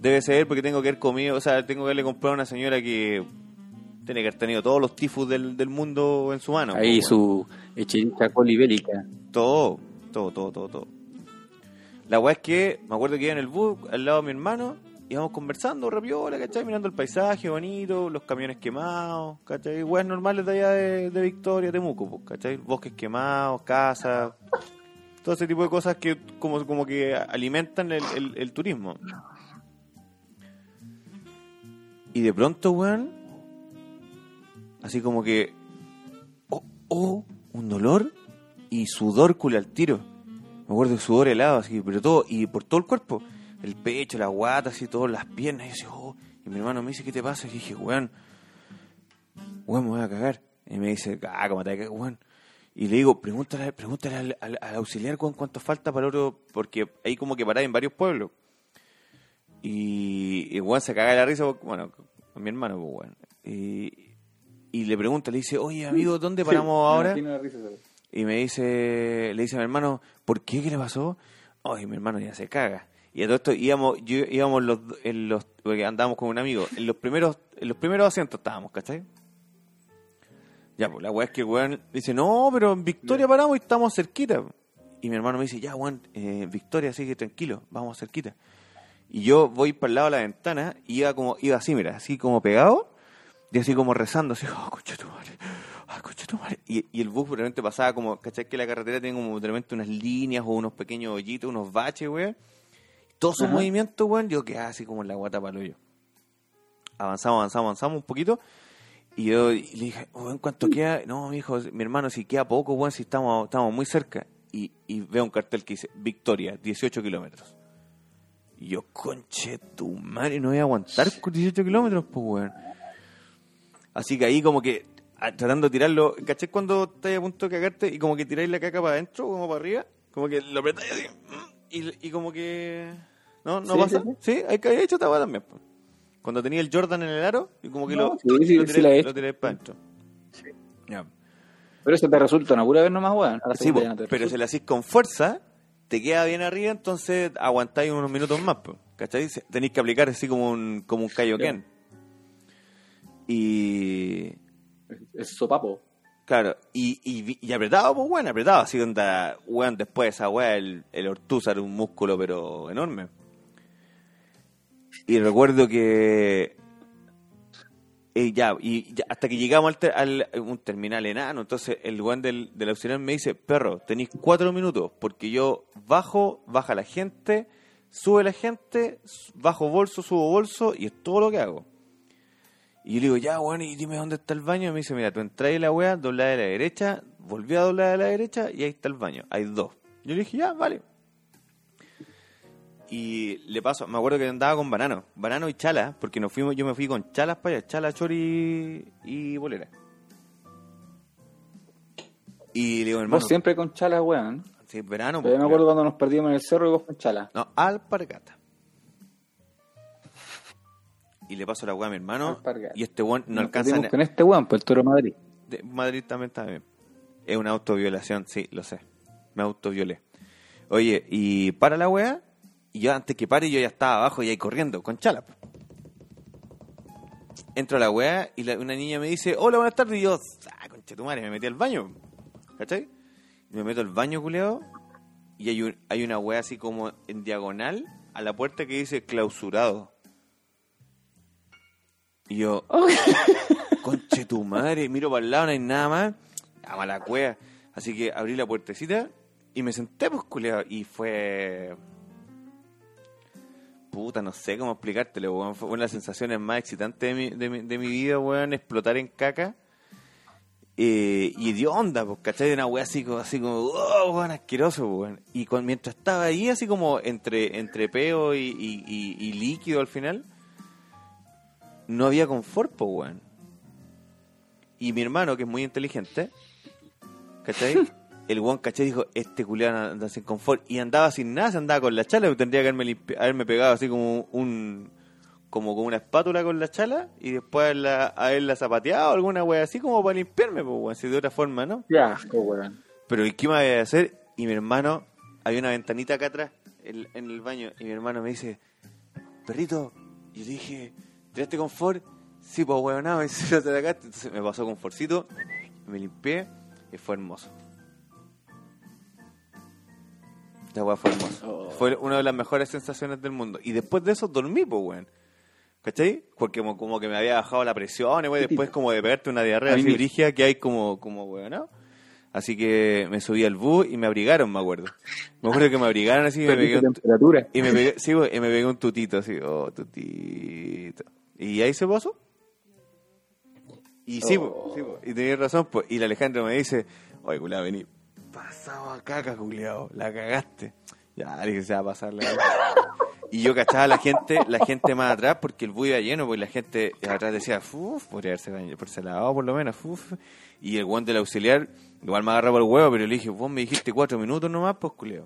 Debe ser porque tengo que haber comido, o sea, tengo que haberle comprado a una señora que tiene que haber tenido todos los tifus del, del mundo en su mano. Ahí po, su hecherita colibérica. Todo, todo, todo, todo, todo. La weá es que me acuerdo que iba en el bus al lado de mi hermano, íbamos conversando, rapiola, ¿cachai? Mirando el paisaje bonito, los camiones quemados, ¿cachai? Weas normales de allá de, de Victoria, Temuco, pues, ¿cachai? Bosques quemados, casas, todo ese tipo de cosas que como, como que alimentan el, el- el turismo. Y de pronto, weón, así como que, oh, oh, un dolor y sudor culo al tiro. Me acuerdo de sudor helado, así, pero todo, y por todo el cuerpo. El pecho, la guata, así, todas las piernas. Y, yo así, oh. y mi hermano me dice, ¿qué te pasa? Y dije, weón, weón, me voy a cagar. Y me dice, ah, ¿cómo te weón? Y le digo, pregúntale, pregúntale al, auxiliar weón, cuánto falta para el oro, porque ahí como que pará en varios pueblos. Y, y weón se caga la risa, porque, bueno, con mi hermano, pues, weón. Y, y le pregunta, le dice, oye, amigo, ¿dónde paramos ahora? Y me dice, le dice a mi hermano, ¿por qué? ¿Qué le pasó? Ay, mi hermano ya se caga. Y a todo esto íbamos, yo, íbamos los, en los, porque andábamos con un amigo, en los primeros, en los primeros asientos estábamos, ¿cachai? Ya, pues la weá es que el weón dice, no, pero en Victoria paramos y estamos cerquita. Y mi hermano me dice, ya, weón, eh, Victoria, sigue tranquilo, vamos cerquita. Y yo voy para el lado de la ventana y iba como, iba así, mira, así como pegado, y así como rezando, así, oh, concha tu madre, ah, concha tu madre. Y, y el bus de repente pasaba como, ¿cachai? Que la carretera tiene como de repente unas líneas o unos pequeños hoyitos, unos baches, weón. Todos esos Ajá. movimientos, weón, yo quedaba así como en la guata para yo. Avanzamos, avanzamos, avanzamos un poquito. Y yo y le dije, weón, ¿cuánto queda? No, mi hijo, mi hermano, si queda poco, weón, si estamos, estamos muy cerca. Y, y veo un cartel que dice, Victoria, 18 kilómetros. Y yo, conche tu madre, no voy a aguantar con 18 kilómetros, pues, weón. Así que ahí como que, ah, tratando de tirarlo, ¿caché cuando estás a punto de cagarte y como que tiráis la caca para adentro, como para arriba? Como que lo apretáis así, mm, y, y como que... ¿No? ¿No Sí, pasa? sí, Sí, hay que haber hecho esta también. Cuando tenía el Jordan en el aro, y como que No, lo, sí, lo tiré, hecho. lo tiré para adentro. Pero eso te resulta una pura vez nomás, weón. Sí, po, no pero si lo hacís con fuerza, te queda bien arriba, entonces aguantáis unos minutos más, po, ¿cachai? Tenéis que aplicar así como un, como un kaioken. Y... Es sopapo. Claro, y, y, apretado, pues bueno, apretado, así onda, weón, después de esa weá, el, el ortuza era un músculo, pero enorme. Y recuerdo que eh, ya, y ya, hasta que llegamos al, ter- al- un terminal enano, entonces el weón del, del auxiliar me dice, perro, tenéis cuatro minutos, porque yo bajo, baja la gente, sube la gente, bajo bolso, subo bolso, y es todo lo que hago. Y yo le digo, ya, bueno, y dime dónde está el baño. Y me dice, mira, tú entras en la weá, doblada de la derecha, volví a doblar de la derecha y ahí está el baño. Hay dos. Yo le dije, ya, vale. Y le paso, me acuerdo que andaba con banano, banano y chala, porque nos fuimos, yo me fui con chalas para allá, chala, chori y bolera. Y le digo, hermano, Vos siempre con chalas, weón. sí, verano, Pero yo me pues, acuerdo cuando nos perdimos en el cerro y vos con chalas. No, alpargata. Y le paso la weá a mi hermano, Alpargata. y este weón no Nos alcanza ni- con este weón, pues el Toro Madrid. De Madrid también está bien. Es una autoviolación, sí, lo sé. Me autoviolé. Oye, y para la wea, y yo antes que pare, yo ya estaba abajo y ahí corriendo, con chala. po. Entro a la wea y la- una niña me dice, hola, buenas tardes, y yo, ah, conche tu madre, me metí al baño. ¿Cachai? Y me meto al baño, culeado, y hay, un- hay una wea así como en diagonal a la puerta que dice clausurado. Y yo, Conche tu madre, miro para el lado, no hay nada más. A mala cueva. Así que abrí la puertecita y me senté, pues, culiao. Y fue. Puta, no sé cómo explicártelo, weón. Fue una de las sensaciones más excitantes de mi, de mi, de mi vida, weón. Explotar en caca. Eh, y de onda, pues, ¿cachai? De una weá así como, así como, oh, weón, asqueroso, weón. Y cuando, mientras estaba ahí, así como entre, entre peo y, y- y- y líquido al final, no había confort, pues, weón. Y mi hermano, que es muy inteligente, ¿cachai? El weón, ¿cachai? Dijo, este culiado anda sin confort. Y andaba sin nada, se andaba con la chala. Tendría que haberme, haberme pegado así como un... Como con una espátula con la chala y después haberla, haberla zapateado alguna wea así como para limpiarme, pues, weón. Si de otra forma, ¿no? Ya, weón. Pero ¿y qué me voy a hacer? Y mi hermano, hay una ventanita acá atrás, en, en el baño, y mi hermano me dice, perrito, y yo dije, ¿tiraste confort? Sí, pues huevonado, y se lo sacaste. Entonces me pasó confortcito, me limpié, y fue hermoso. La weá fue hermosa. Oh. Fue una de las mejores sensaciones del mundo. Y después de eso dormí, pues, weón. ¿Cachai? Porque como, como que me había bajado la presión, y weón, después como de pegarte una diarrea así me- brígida que hay como, como weón, ¿no? Así que me subí al bus y me abrigaron, me acuerdo. Me acuerdo que me abrigaron así y me pegué un, temperatura. y me pegué, sí, güey, y me pegué un tutito así, oh, tutito. Y ahí se pasó. Y sí, Oh. po, sí po, y tenías razón, pues. Y el Alejandro me dice, oye, culiao, vení, pasado a caca, culiao, la cagaste. Ya, le dije, se va a pasar la Y yo cachaba a la gente, la gente más atrás, porque el bus iba lleno, pues la gente atrás decía, uff, podría haberse ese lavado por lo menos, uff. Y el guante del auxiliar, igual me agarraba el huevo, pero le dije, vos me dijiste cuatro minutos nomás, pues culeo.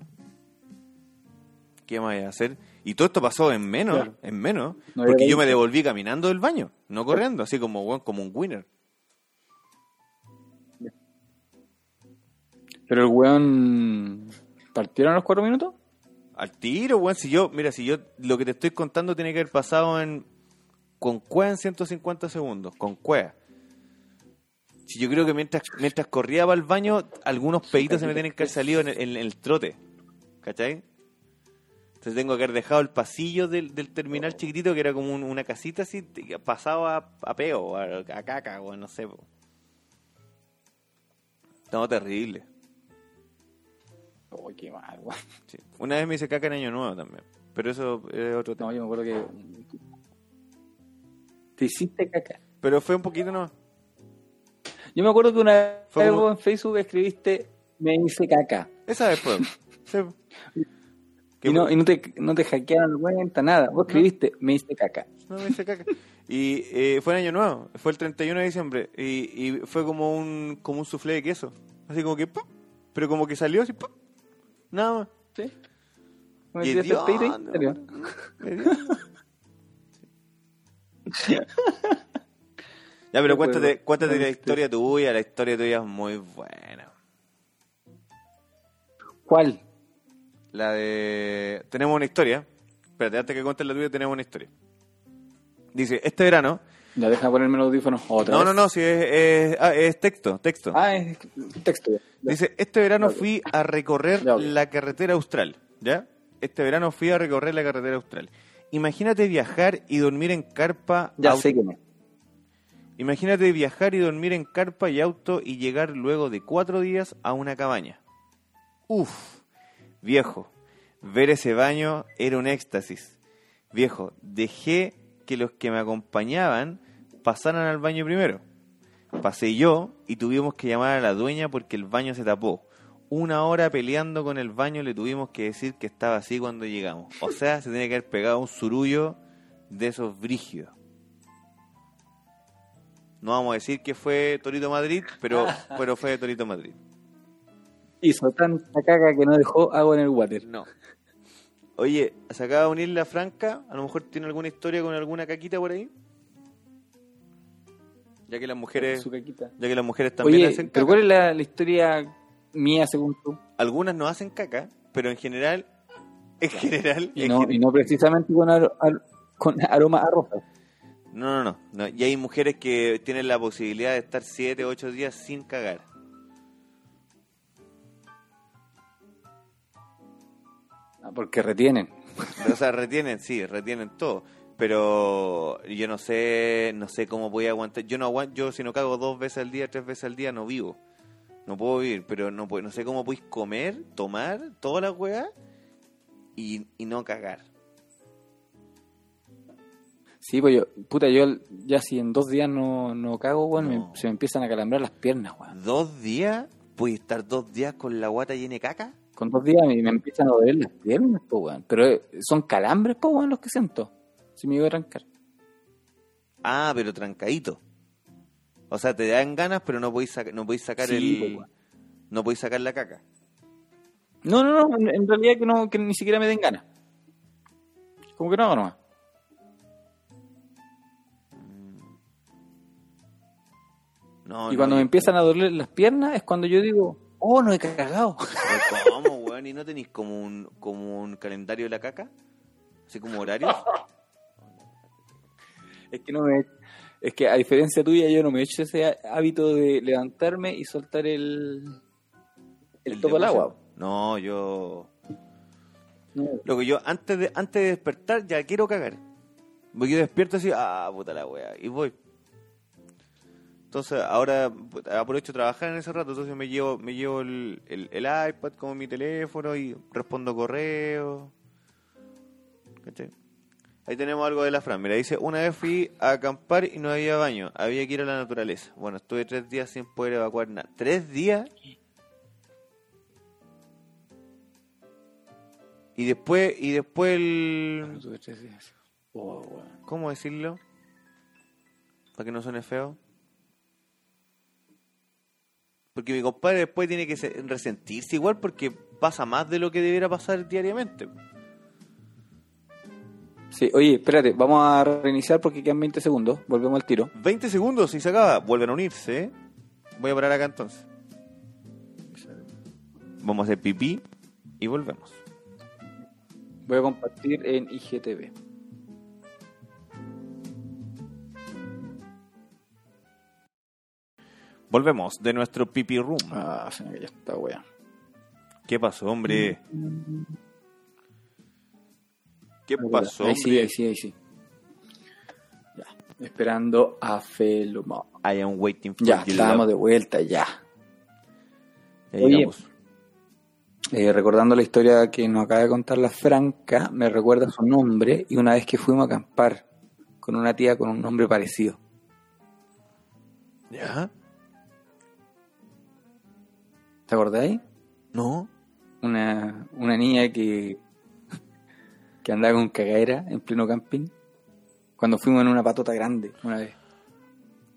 ¿Qué más a hacer? Y todo esto pasó en menos, Claro. en menos, No porque yo me devolví caminando del baño, no corriendo, así como, como un winner. Pero el weón. ¿Partieron los cuatro minutos? Al tiro, weón. Si yo, mira, si yo lo que te estoy contando tiene que haber pasado en. con cueva en 150 segundos. Con cueva. Si yo creo que mientras, mientras corría para el baño, algunos peditos se me tienen que haber salido en el, en el trote. ¿Cachai? Tengo que haber dejado el pasillo del, del terminal chiquitito, que era como un- una casita así, pasado a, a peo, a, a caca, weón, no sé. po. No, terrible. Uy, qué mal. Sí. Una vez me hice caca en Año Nuevo también. Pero eso es otro tema. No, yo me acuerdo que. Te hiciste caca. Pero fue un poquito no. Yo me acuerdo que una vez como- en Facebook escribiste me hice caca. Esa vez fue. Sí. ¿Qué Y no, y no te, no te hackearon la cuenta, nada. Vos escribiste me hice caca. No me hice caca. Y eh, fue en Año Nuevo. Fue el 31 de diciembre. Y, y fue como un como un soufflé de queso. Así como que ¡pum! Pero como que salió así ¡pum! Nada más. ¿Sí? Me Y y hediondo, salió. hediondo. Ya, pero ¿Qué cuéntate, cuéntate la historia tuya, la historia tuya es muy buena. ¿Cuál? La de... Tenemos una historia. Espérate, antes que cuentes la tuya, tenemos una historia. Dice, este verano... Ya deja ponerme los audífonos otra No, vez. no, no, es, es, ah, es texto, texto. Ah, es texto. ya. Dice, este verano fui a recorrer la carretera austral, ¿ya? Este verano fui a recorrer la carretera austral. Imagínate viajar y dormir en carpa. Ya auto- sé que no. Imagínate viajar y dormir en carpa y auto y llegar luego de cuatro días a una cabaña. Uf, viejo, ver ese baño era un éxtasis. Viejo, dejé que los que me acompañaban pasaran al baño primero. Pasé yo y tuvimos que llamar a la dueña porque el baño se tapó. Una hora peleando con el baño le tuvimos que decir que estaba así cuando llegamos. O sea, se tiene que haber pegado un surullo de esos brígidos. No vamos a decir que fue Torito Madrid, pero, pero fue Torito Madrid. Hizo tanta caga que no dejó agua en el water. No. Oye, se acaba de unir la Franca. A lo mejor tiene alguna historia con alguna caquita por ahí. Ya que las mujeres, Su caquita. ya que las mujeres también Oye, hacen pero caca. ¿cuál es la, la historia mía según tú? Algunas no hacen caca, pero en general, en general, Y en no, y no precisamente con, aro- ar- con aroma a rosa. no, no, no, no. Y hay mujeres que tienen la posibilidad de estar 7, 8 días sin cagar. Porque retienen. O sea, retienen, sí, retienen todo. Pero yo no sé, no sé cómo voy a aguantar. Yo no aguanto, yo si no cago dos veces al día, tres veces al día, no vivo. No puedo vivir, pero no puedo, no sé cómo podéis comer, tomar, toda la weá y, y no cagar. Sí, pues yo, puta, yo ya si en dos días no, no cago, weón, No. se me empiezan a calambrar las piernas, weón. ¿Dos días? ¿Puedes estar dos días con la guata llena de caca? Con dos días me, me empiezan a doler las piernas, weón. Pero eh, son calambres, weón, los que siento. Si me iba a arrancar. Ah, pero trancadito. O sea, te dan ganas, pero no podéis, saca- no podéis sacar Sí, el... weón. no podéis sacar la caca. No, no, no, en, en realidad que no, que ni siquiera me den ganas. Como que no hago nomás. No, y no, cuando me empiezan a doler las piernas es cuando yo digo, oh, no he cagado. ¿Cómo, weón? ¿Y no tenéis como un, como un calendario de la caca? Así como horario. es que no me... Es que a diferencia tuya yo no me he hecho ese há- hábito de levantarme y soltar el... El, topo al agua. No, yo. No. Lo que yo, antes de, antes de despertar, ya quiero cagar. Porque yo despierto así, ah, puta la wea, y voy. Entonces, ahora aprovecho de trabajar en ese rato, entonces me llevo, me llevo el, el, el iPad como mi teléfono y respondo correos. ¿Cachai? Ahí tenemos algo de la Fran. Mira, dice, una vez fui a acampar y no había baño, había que ir a la naturaleza. Bueno, estuve tres días sin poder evacuar nada. ¿Tres días? Y después, y después el... Tuve tres días. Oh. ¿Cómo decirlo? Para que no suene feo. Porque mi compadre después tiene que se- resentirse igual porque pasa más de lo que debiera pasar diariamente. Sí, oye, espérate, vamos a reiniciar porque quedan 20 segundos. Volvemos al tiro. 20 segundos y se acaba. Vuelven a unirse. ¿eh? Voy a parar acá entonces. Vamos a hacer pipí y volvemos. Voy a compartir en IGTV. Volvemos de nuestro pipí room. Ah, se me cayó esta wea. ¿Qué pasó, hombre? ¿Qué pasó, Ahí sí, ahí sí, ahí sí. Ya, esperando a Felmo. I am waiting for Ya, you, estábamos love. de vuelta, ya. Ya Oye. llegamos. Eh, recordando la historia que nos acaba de contar la Franca, me recuerda su nombre y una vez que fuimos a acampar con una tía con un nombre parecido. ¿Ya? ¿Te acordáis? ¿No? Una, una niña que, que andaba con cagadera en pleno camping. Cuando fuimos en una patota grande una vez.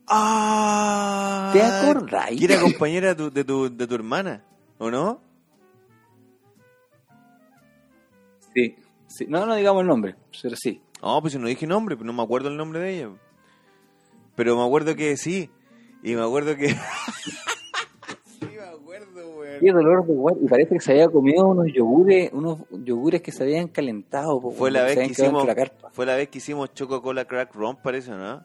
¡Ah! ¿Te acordáis? Que era compañera de tu, de, tu, de tu hermana, ¿o no? Sí, sí. No, no digamos el nombre, pero sí. No, pues si no dije nombre, pero no me acuerdo el nombre de ella. Pero me acuerdo que sí. Y me acuerdo que. sí, me acuerdo, weón. Qué dolor de. Y parece que se había comido unos yogures, unos yogures que se habían calentado. po, Fue la vez que hicimos. la carpa. Fue la vez que hicimos Choco Cola Crack Rum, parece, ¿no?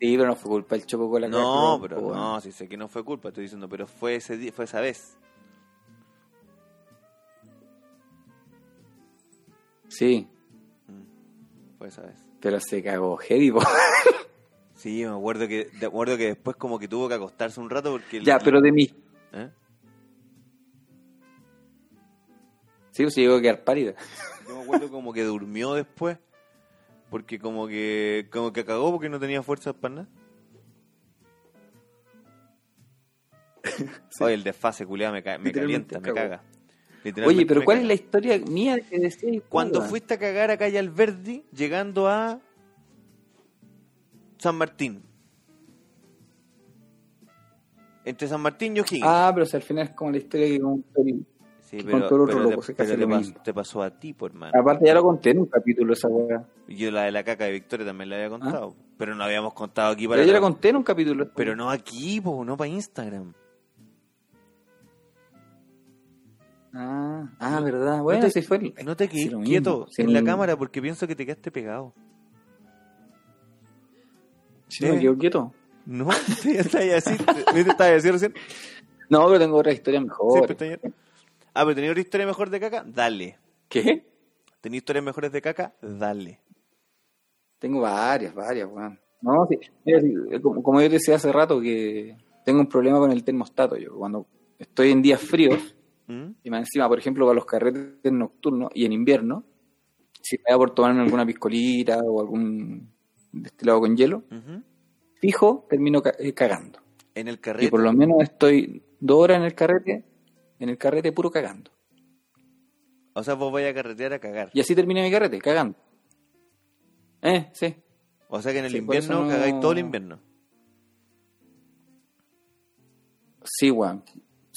Sí, pero no fue culpa del choco con la No, pero no, sí sé que no fue culpa, estoy diciendo, pero fue ese día, fue esa vez. Sí, Fue esa vez. pero se cagó heavy, po. Sí, me acuerdo que, me acuerdo que después como que tuvo que acostarse un rato porque... el- Ya, pero de mí. ¿Eh? Sí, pues llegó a quedar pálida. Yo me acuerdo como que durmió después. Porque como que como que cagó porque no tenía fuerzas para nada. Oye, el desfase, culiado, me, ca- me calienta, me caga. Oye, pero ¿cuál caga. es la historia mía que decía? Cuando fuiste a cagar a Calle Alberdi, llegando a San Martín. Entre San Martín y O'Higgins. Ah, pero si al final es como la historia que contó sí, con pero, el otro pero loco, te, se pero te lo pas- te pasó a ti, por hermano. Aparte ya lo conté en un capítulo esa weá. Yo la de la caca de Victoria también la había contado. Pero no habíamos contado aquí para... Pero yo la conté en un capítulo. Pero no aquí, po, no para Instagram. Ah, ah, verdad. Bueno, te- sí fue. el- No te sí, quedes mismo. quieto Sí, en la cámara porque pienso que te quedaste pegado. Sí, me quedo quieto. No, sí, está ahí así. ¿Viste? Estaba así recién. No, pero tengo otra historia Sí, mejor. pero está ahí. Ah, pero ¿tenía otra historia mejor de caca? Dale. ¿Qué? ¿Tenía historias mejores de caca? Dale. Tengo varias, varias, weón. No, sí. Sí, eh, como, como yo te decía hace rato que tengo un problema con el termostato. Yo cuando estoy en días fríos, ¿Mm? y más encima, por ejemplo, para los carretes nocturnos y en invierno, si me da por tomarme alguna piscolita o algún destilado con hielo, Ujú. fijo, termino eh, cagando. En el Y carrete. por lo menos estoy dos horas en el carrete, en el carrete puro cagando. O sea, vos vais a carretear a cagar. Y así terminé mi carrete, cagando. Eh, sí. O sea que en el Sí, invierno no- cagáis todo el invierno. Sí, weón.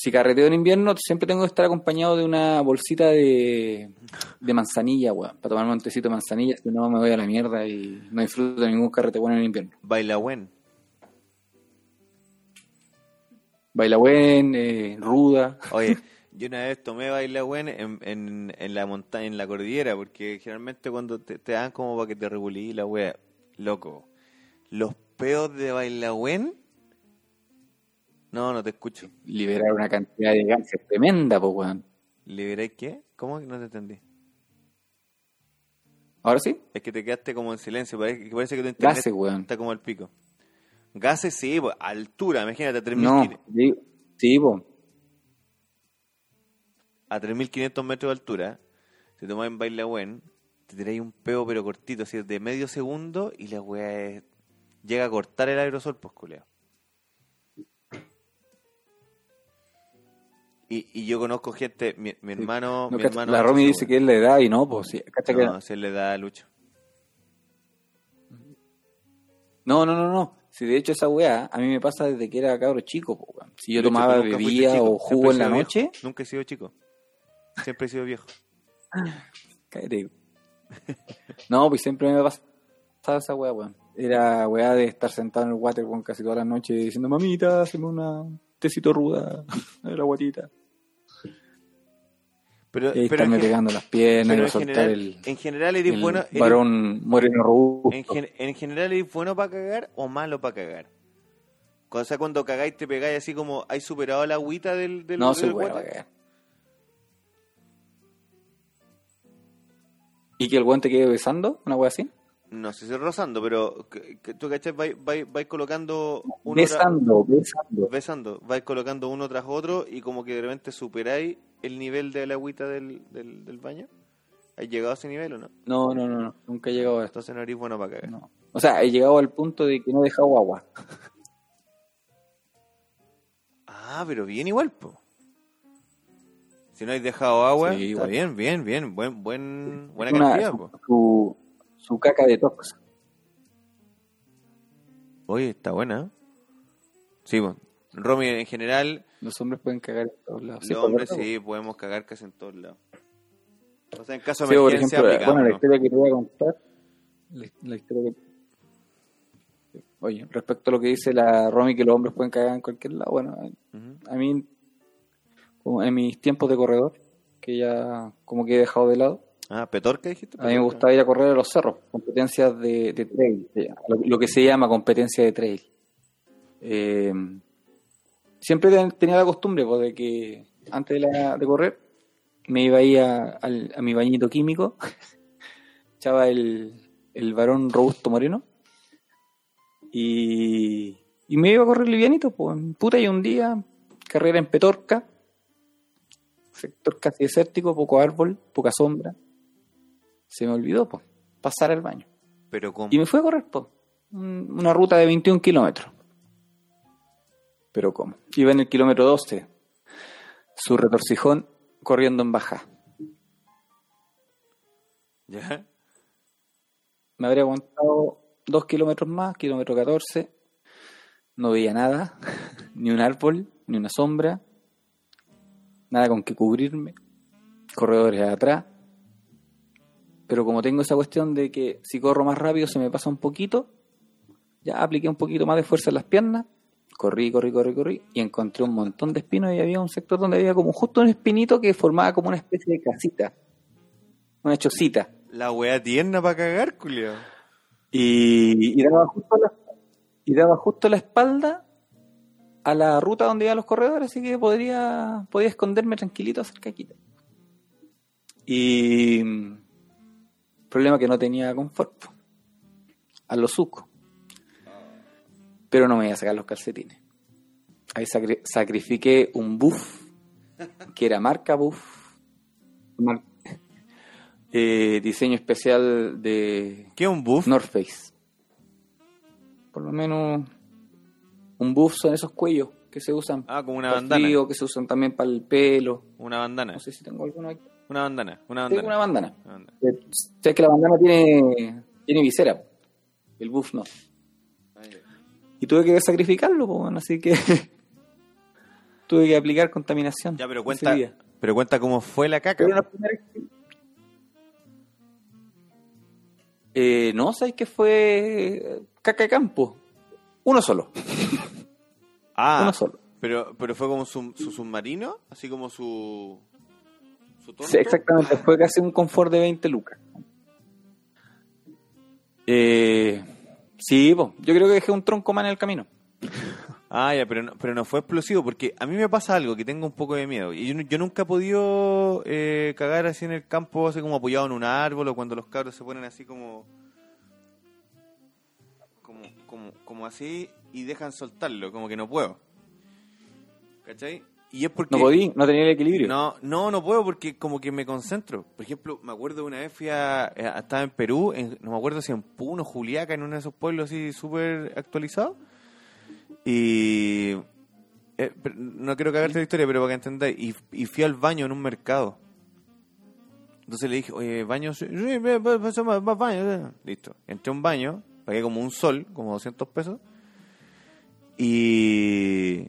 Si carreteo en invierno, siempre tengo que estar acompañado de una bolsita de, de manzanilla, weón. Para tomarme un tecito de manzanilla, si no me voy a la mierda y no disfruto de ningún carrete bueno en invierno. Baila buen. Baila buen, eh, ruda. Oye, yo una vez tomé baila buen en, en, en la montaña, en la cordillera, porque generalmente cuando te, te dan como para que te regulí la wea, loco. Los peos de baila buen. No, no te escucho. Liberar una cantidad de gases tremenda, pues, weón. ¿Liberáis qué? ¿Cómo? No te entendí. ¿Ahora sí? Es que te quedaste como en silencio, parece, que parece que tu internet Gases, weón. está como al pico. Gases, sí, pues, altura, imagínate, a 3.000 No, digo- sí, pues. a 3.500 metros de altura, te tomas en Bailawen, te tiráis un peo pero cortito, así de medio segundo, y la weá es- llega a cortar el aerosol, pues culeo. Y, y yo conozco gente, mi, mi hermano, No, mi cacha- hermano la Romy dice que es la edad y no, pues sí. Cacha que- No, se le da a Lucho. No, no, no, no. Si de hecho esa weá a mí me pasa desde que era cabro chico, po, weón. Si yo Lucho, tomaba bebida chico, o jugo en la viejo. noche, Nunca he sido chico. Siempre he sido viejo. cállate. No, pues siempre me pasaba esa weá, weón. Era weá de estar sentado en el water con casi toda la noche diciendo, mamita, hazme una tecito ruda de la guatita. Pero, Y ahí pero, estarme en, pegando las piernas y soltar general, el, en general eres el bueno. varón moreno robusto. En, gen- en general, ¿eres bueno para cagar o malo para cagar? O sea, cuando cagáis te pegáis así como, ¿hay superado la agüita del, del No del soy bueno para cagar. ¿Y que el guante quede besando? ¿Una weá así? No sé si rozando, pero tú cachai, vais, vais, vais colocando uno tras- Besando, besando. besando, vais colocando uno tras otro y como que de repente superáis el nivel de la agüita del, del, del baño. ¿Has llegado a ese nivel o no? No, no, no, no. Nunca he llegado a esto. Entonces no eres bueno para cagar. No. O sea, he llegado al punto de que no he dejado agua. Ah, pero bien igual, po. Si no has dejado agua, Sí, está bien, bien, bien, buen, buen, buena Una- cantidad, su, po. su, su caca de tox. Oye, está buena. ¿eh? Sí, bueno. Romy, en general, Los hombres pueden cagar en todos lados. los por hombres sí podemos cagar casi en todos lados. O sea, en caso de Sí, por emergencia ejemplo, aplicamos, bueno, la historia que te voy a contar. la, la historia que- Oye, respecto a lo que dice la Romy, que los hombres pueden cagar en cualquier lado, bueno, Ujú. a mí, como en mis tiempos de corredor, que ya como que he dejado de lado, Ah, Petorca dijiste. a mí me gustaba ir a correr a los cerros, competencias de, de trail, lo, lo que se llama competencia de trail. Eh, siempre ten- tenía la costumbre pues, de que antes de, la- de correr me iba ahí a, al- a mi bañito químico, echaba el, el varón robusto moreno y, y me iba a correr livianito, pues puta y un día, carrera en Petorca, sector casi desértico, poco árbol, poca sombra se me olvidó, pues, pasar al baño. Pero. Y me fui a correr, pues, un- una ruta de 21 kilómetros. Pero ¿cómo? Iba en el kilómetro 12, su retorcijón corriendo en baja. ¿Ya? Me habría aguantado dos kilómetros más, kilómetro 14. No veía nada, ni un árbol, ni una sombra, nada con que cubrirme. Corredores atrás. Pero como tengo esa cuestión de que si corro más rápido se me pasa un poquito, ya apliqué un poquito más de fuerza en las piernas, corrí, corrí, corrí, corrí, y encontré un montón de espinos y había un sector donde había como justo un espinito que formaba como una especie de casita, una chocita. La wea tierna para cagar, culio. Y, y daba justo la, y daba justo la espalda a la ruta donde iban los corredores, así que podría, podía esconderme tranquilito a hacer caquita. Y mm, problema que no tenía confort, a lo suco. Pero no me iba a sacar los calcetines. Ahí sacri- sacrifiqué un buff, que era marca buff, mar- eh, diseño especial de ¿Qué es un buff? North Face. Por lo menos un buff son esos cuellos que se usan Ah, como una para bandana. frío, que se usan también para el pelo. Una bandana. No sé si tengo alguno aquí. Una bandana. Una Tengo bandana. una bandana. Una bandana. Eh, Sé que la bandana tiene, tiene visera, el buff no. Y tuve que sacrificarlo, bueno, así que tuve que aplicar contaminación. Ya, pero cuenta, pero cuenta cómo fue la caca. Pero una primera Eh, no, ¿sabes que fue caca de campo? Uno solo. ah, Uno solo. pero, pero fue como su, su submarino, así como su... su tonto. Sí, exactamente, fue casi un confort de 20 lucas. Eh, sí, po, yo creo que dejé un tronco más en el camino. Ah, ya, pero no, pero no fue explosivo, porque a mí me pasa algo que tengo un poco de miedo. Y yo, yo nunca he podido eh, cagar así en el campo, así como apoyado en un árbol, o cuando los cabros se ponen así como... Como, como, como así y dejan soltarlo, como que no puedo. ¿Cachai? Y es porque... No podí, no tenía el equilibrio. No, no, no puedo porque como que me concentro. Por ejemplo, me acuerdo una vez fui a, eh, estaba en Perú, en- no me acuerdo si en Puno, Juliaca, en uno de esos pueblos así súper actualizados. Y eh, no quiero cagarte la historia, pero para que entendáis. Y, y fui al baño en un mercado. Entonces le dije, oye, baño, sí, sí, ve, ve, pasa más, más baño. eh". Listo. Entré a un baño, pagué como un sol, como 200 pesos. Y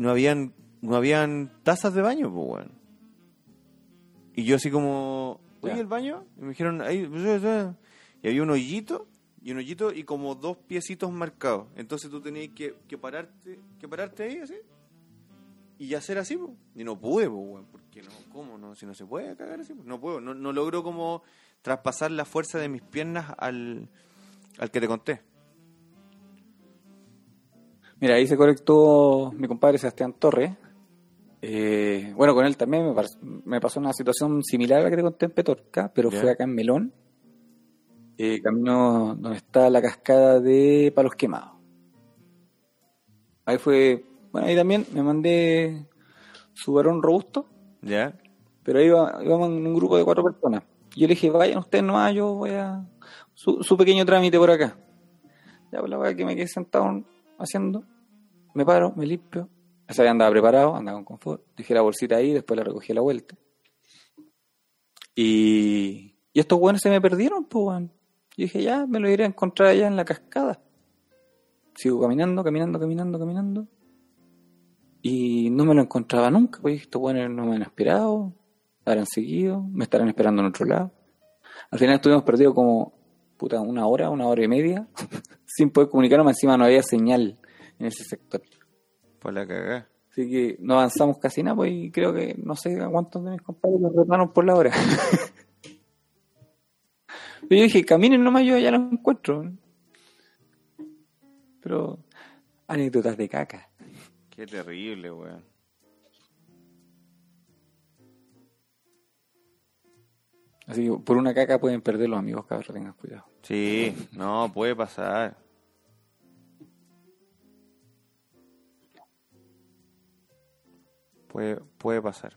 y no habían no habían tazas de baño, pues, weón. Y yo así como, oye, el baño, y me dijeron, ahí, pues, y había un hoyito, y un hoyito y como dos piecitos marcados. Entonces tú tenías que, que pararte, que pararte ahí así, y hacer así, pues. Y no pude, pues, weón, porque no, ¿cómo no? Si no se puede cagar así, pues, no puedo, no, no logro como traspasar la fuerza de mis piernas al, al que te conté. Mira, ahí se conectó mi compadre Sebastián Torres. Eh, bueno, con él también me, pasó una situación similar a la que te conté en Petorca, pero fue acá en Melón, eh, camino donde está la cascada de Palos Quemados. Ahí fue, bueno, ahí también me mandé su varón robusto, ¿Ya? pero ahí iba- íbamos en un grupo de cuatro personas. Yo le dije, vayan ustedes nomás, yo voy a... Su, su pequeño trámite por acá. Ya, pues la weá que me quedé sentado haciendo, me paro, me limpio. Esa vez andaba preparado, andaba con confort. Dejé la bolsita ahí, después la recogí a la vuelta. Y, y estos buenos se me perdieron, pues, weón. Yo dije, ya, me lo iré a encontrar allá en la cascada. Sigo caminando, caminando, caminando, caminando. Y no me lo encontraba nunca, pues estos buenos no me han esperado, habrán seguido, me estarán esperando en otro lado. Al final estuvimos perdidos como, puta, una hora, una hora y media, sin poder comunicarnos, más encima no había señal en ese sector. Por la cagada. Así que no avanzamos casi nada, pues, y creo que no sé a cuántos de mis compadres los retaron por la hora. Pero yo dije, caminen nomás, yo ya los encuentro. Pero, anécdotas de caca. Qué terrible, weón. Así que por una caca pueden perder los amigos, cabrón, tengan cuidado. Sí, no, puede pasar. Puede, puede pasar.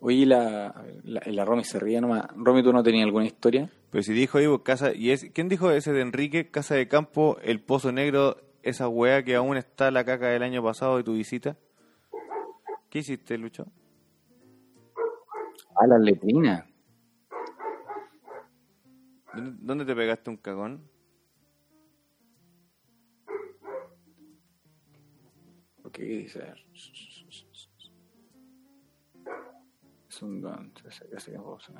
Oye, la, la, la Romy se ría nomás. Romy, ¿tú no tenías alguna historia? Pero si dijo ahí, pues, casa, y es, ¿quién dijo ese de Enrique? Casa de campo, el pozo negro, esa weá que aún está la caca del año pasado de tu visita. ¿Qué hiciste, Lucho? Ah, la letrina. ¿Dónde, te pegaste un cagón? ¿Qué dice? Es un don. Que vos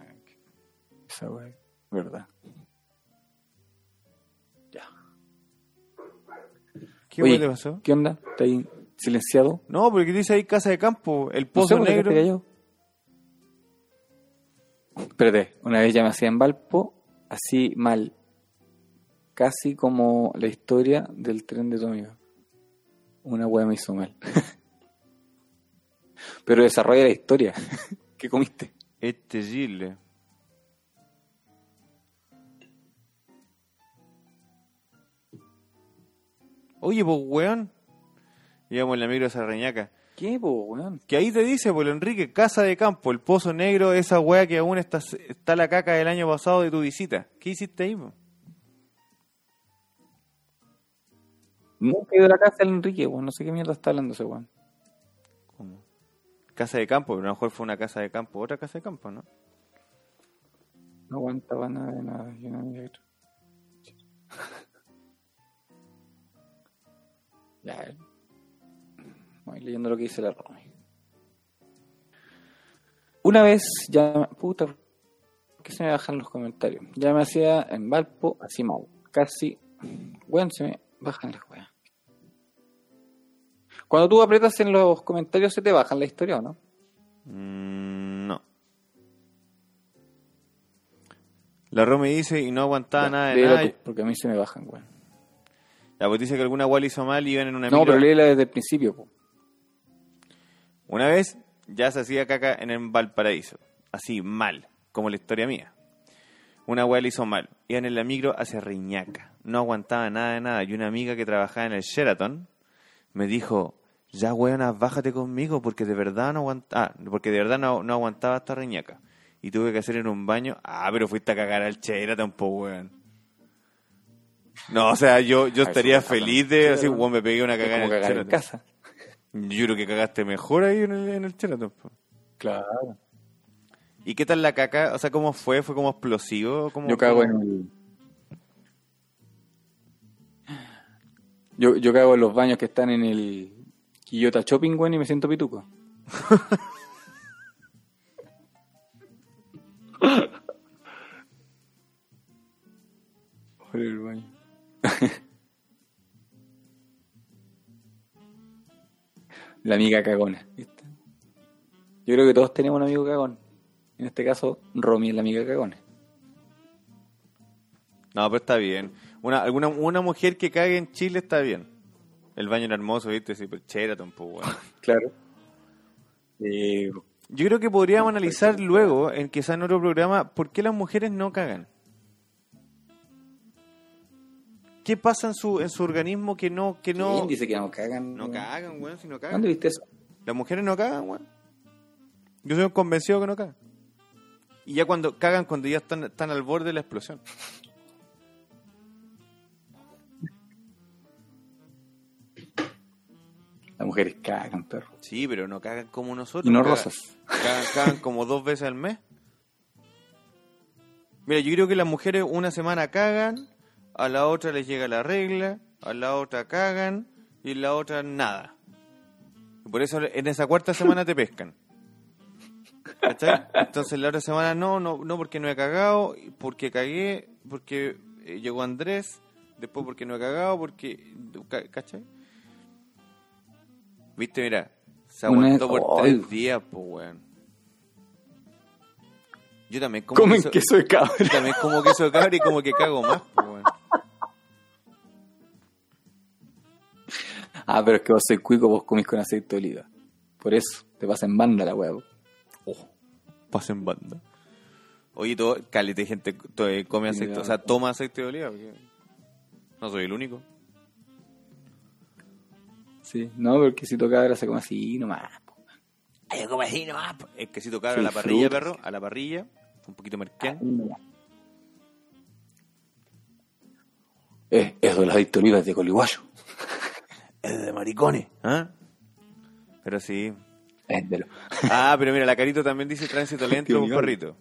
Esa wey, ¿verdad? Ya. ¿Qué Oye, te pasó? ¿Qué onda? ¿Está ahí silenciado? No, porque dice ahí casa de campo, el No pozo sé, ¿por qué negro. Espérate, una vez ya me hacía en Valpo, así mal. Casi como la historia del tren de tu. Una wea me hizo mal. Pero desarrolla la historia. ¿Qué comiste? Es terrible. Oye, pues, weón. Íbamos en la micro Sarreñaca. ¿Qué, po, weón? Que ahí te dice, por Enrique, casa de campo, el pozo negro, esa weá que aún está, está la caca del año pasado de tu visita. ¿Qué hiciste ahí, po? Nunca he ido a la casa del Enrique, weón. No sé qué mierda está hablando ese weón. ¿Cómo? Casa de campo, pero a lo mejor fue una casa de campo, otra casa de campo, ¿no? No aguantaba nada de nada. Yo no me Ya. Voy leyendo lo que dice la Romy. Una vez ya, puta, que se me bajan los comentarios. Ya me hacía en Valpo, así mal, casi, weón, se me bajan las weas. Cuando tú aprietas en los comentarios, ¿se te bajan la historia o no? Mm, no. La Romy dice y no aguantaba Ya, nada de nada. tú, porque a mí se me bajan, weón. La pues dice que alguna guay hizo mal y iban en una No, micro. pero léela desde el principio, po. Una vez ya se hacía caca en el Valparaíso. Así, mal, como la historia mía. Una weá le hizo mal. Iban en la micro hacia Riñaca. No aguantaba nada de nada. Y una amiga que trabajaba en el Sheraton me dijo, ya weona, bájate conmigo porque de verdad no aguantaba, porque de verdad no, no aguantaba hasta Riñaca. Y tuve que hacer en un baño. Ah, pero fuiste a cagar al Sheraton, po weón. No, o sea, yo, yo Ah, estaría feliz de ¿verdad? weón, me pegué una cagada en el cagar en Sheraton. casa. Yo creo que cagaste mejor ahí en el, en el Sheraton. Claro. ¿Y qué tal la caca? O sea, ¿cómo fue? ¿Fue como explosivo? ¿Cómo, Yo cago en el... Yo, yo cago en los baños que están en el Quillota Shopping, weón, y me siento pituco. Por el baño. La amiga cagona, ¿viste? Yo creo que todos tenemos un amigo cagón. En este caso, Romy es la amiga cagona. No, pero está bien. Una, alguna, una mujer que cague en Chile está bien. El baño era hermoso, ¿viste? Sí, pero Sheraton, pues, weón. Claro. Eh, Yo creo que podríamos analizar luego, en quizá en otro programa, por qué las mujeres no cagan. ¿Qué pasa en su, en su organismo que no, que no, ¿Quién dice que no cagan? no cagan, weón? Si no cagan. ¿Dónde viste eso? Las mujeres no cagan, weón. Yo soy convencido que no cagan. Y ya cuando cagan, cuando ya están, están al borde de la explosión. Las mujeres cagan, perro. Sí, pero no cagan como nosotros. Y no cagan- rosas. Cagan, cagan como dos veces al mes. Mira, yo creo que las mujeres una semana cagan, a la otra les llega la regla, a la otra cagan y la otra nada. Y por eso en esa cuarta semana te pescan. ¿Cachai? Entonces la otra semana no, no, no porque no he cagado, porque cagué, porque eh, llegó Andrés, después porque no he cagado, porque... ca- ¿Cachai? Viste, mira, se aguantó por tres días, pues, weón. Yo también como Comen queso, queso de cabra. yo también como queso de cabra y como que cago más, pues, weón. Ah, pero es que vos sois cuico, vos comís con aceite de oliva. Por eso, te pasa en banda la hueá. po. Pasa en banda. Oye, todo, caleta de gente to- eh, come aceite, Mira. o sea, toma aceite de oliva, porque no soy el único. Sí, no, pero el quesito cabra se come así nomás. Ay, como así nomás. po. El quesito cabra Sí, a la parrilla, frutas. perro, a la parrilla, un poquito merquén. Eh, eso de las aceite de oliva es de coliguayo. Es de maricones. ¿Ah? Pero sí. Es de lo... Ah, pero mira, la Carito también dice tránsito lento, un perrito.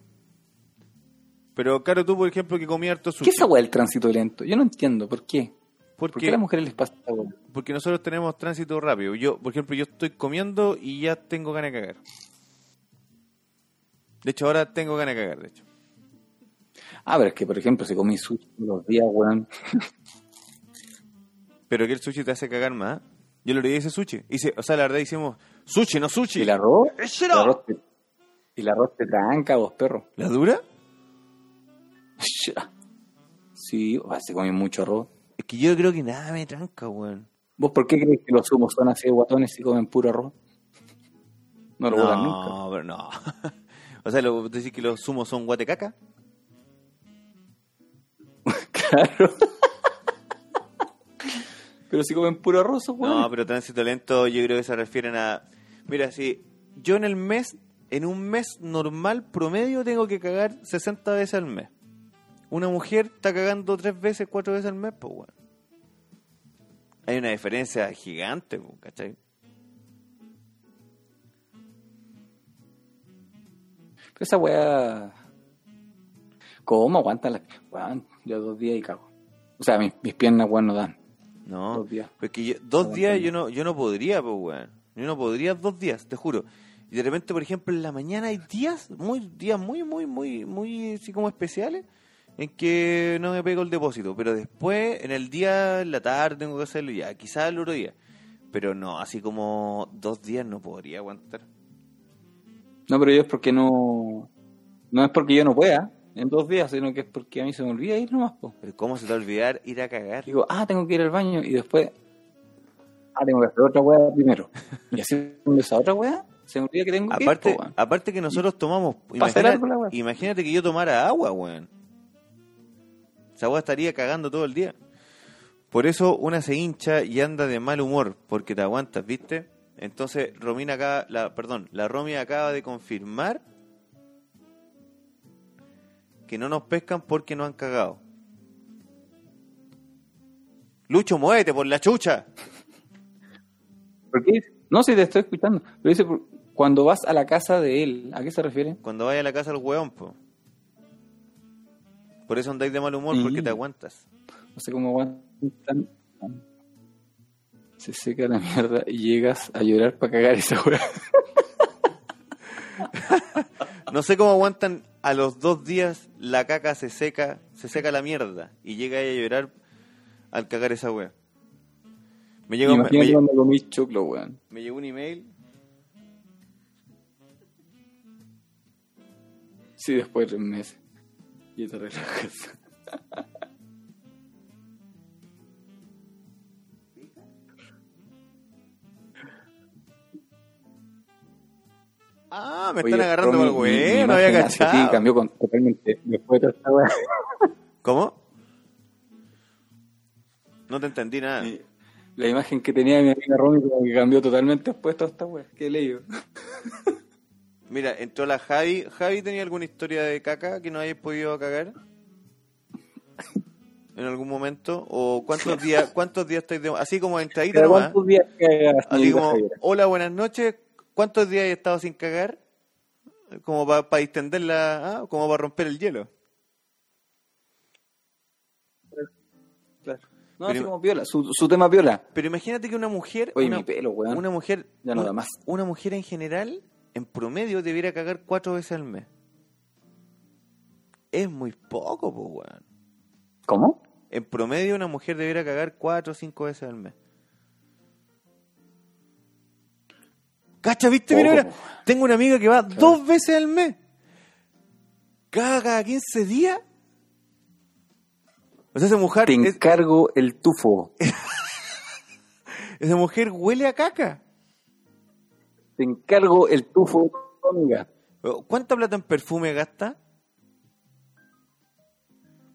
Pero, Caro, tú, por ejemplo, que comí harto sushi. ¿Qué es esa del tránsito lento? Yo no entiendo, ¿por qué? ¿Por Porque, qué a las mujeres les pasa hueá? porque nosotros tenemos tránsito rápido. Yo, por ejemplo, yo estoy comiendo y ya tengo ganas de cagar. De hecho, ahora tengo ganas de cagar, de hecho. Ah, pero es que, por ejemplo, si comí sushi todos los días, weón. Pero que el sushi te hace cagar más. Yo lo leí ese sushi. Hice, o sea, la verdad hicimos sushi, no sushi. ¿Y el arroz? ¡Ese El no! arroz te- Y el arroz te tranca, vos, perro. ¿La dura? Sí, o sea, se come mucho arroz. Es que yo creo que nada me tranca, weón. ¿Vos por qué crees que los humos son así de guatones y comen puro arroz? No lo botan nunca. No, pero no. o sea, lo, decís que los zumos son guatecaca. Claro. Pero si comen puro arroz, esos No, pero tránsito lento yo creo que se refieren a... Mira, si yo en el mes, en un mes normal promedio tengo que cagar 60 veces al mes. Una mujer está cagando tres veces, cuatro veces al mes, pues bueno. Hay una diferencia gigante, pues, ¿cachai? Pero esa weá. ¿Cómo aguantan las. Weón, yo dos días y cago. O sea, mis, mis piernas, weón, no dan. No, Dos días. porque yo- dos días yo no, yo no podría, pues, weón. Yo no podría dos días, te juro. Y de repente, por ejemplo, en la mañana hay días, muy, días muy, muy, muy, muy, así como especiales, en que no me pego el depósito. Pero después, en el día, en la tarde, tengo que hacerlo ya, quizás el otro día. Pero no, así como dos días no podría aguantar. No, pero yo es porque no. No es porque yo no pueda en dos días, sino que es porque a mí se me olvida ir nomás, po. Pero ¿cómo se te va a olvidar ir a cagar? Digo, ah, tengo que ir al baño y después. Ah, tengo que hacer otra weá primero. Y así con esa otra weá, se me olvida que tengo que ir, Aparte, po, aparte que nosotros tomamos... Algo la weá. imagínate que yo tomara agua, weón. Esa agua estaría cagando todo el día. Por eso una se hincha y anda de mal humor, porque te aguantas, ¿viste? Entonces, Romina acaba, la, perdón, la Romy acaba de confirmar que no nos pescan porque no han cagado. Lucho, muévete por la chucha. ¿Por qué? No, si te estoy escuchando. Pero dice, cuando vas a la casa de él, ¿a qué se refiere? Cuando vaya a la casa del weón, po. Por eso andáis de mal humor, porque te aguantas. No sé cómo aguantan. Se seca la mierda y llegas a llorar para cagar esa weá. No sé cómo aguantan a los dos días la caca se seca, se seca la mierda y llega ella a llorar al cagar esa wea. Me llegó, me, me- cuando comís choclo, weón. me llegó un email. Sí, después de tres meses. Y te relajas. Ah, me Oye, están agarrando mi weón, no había cachado. cambió con- totalmente después de toda esta weá. ¿Cómo? No te entendí nada. La imagen que tenía de mi amiga Romy como que cambió totalmente después de toda esta weá. ¿Qué leído? Mira, entró la Javi. ¿Javi tenía alguna historia de caca que no hayas podido cagar? ¿En algún momento? ¿O cuántos días cuántos días estáis de... Así como entradita ¿Pero nomás. cuántos días cagas, Así como, hola, buenas noches. ¿Cuántos días he estado sin cagar? Como para distender la... ah, Como para romper el hielo. Claro. No, Pero- así como viola, su, su tema viola. Pero imagínate que una mujer... Oye, una, mi pelo, weón. una mujer... Ya no da más. Una mujer en general en promedio debiera cagar cuatro veces al mes. Es muy poco, pues, weón. ¿Cómo? En promedio una mujer debiera cagar cuatro o cinco veces al mes. Cacha, viste, mira, mira. Tengo una amiga que va dos veces al mes. Caga cada 15 días. O sea, esa mujer, Te es- encargo el tufo. esa mujer huele a caca. Te encargo el tufo, amiga. ¿Cuánta plata en perfume gasta?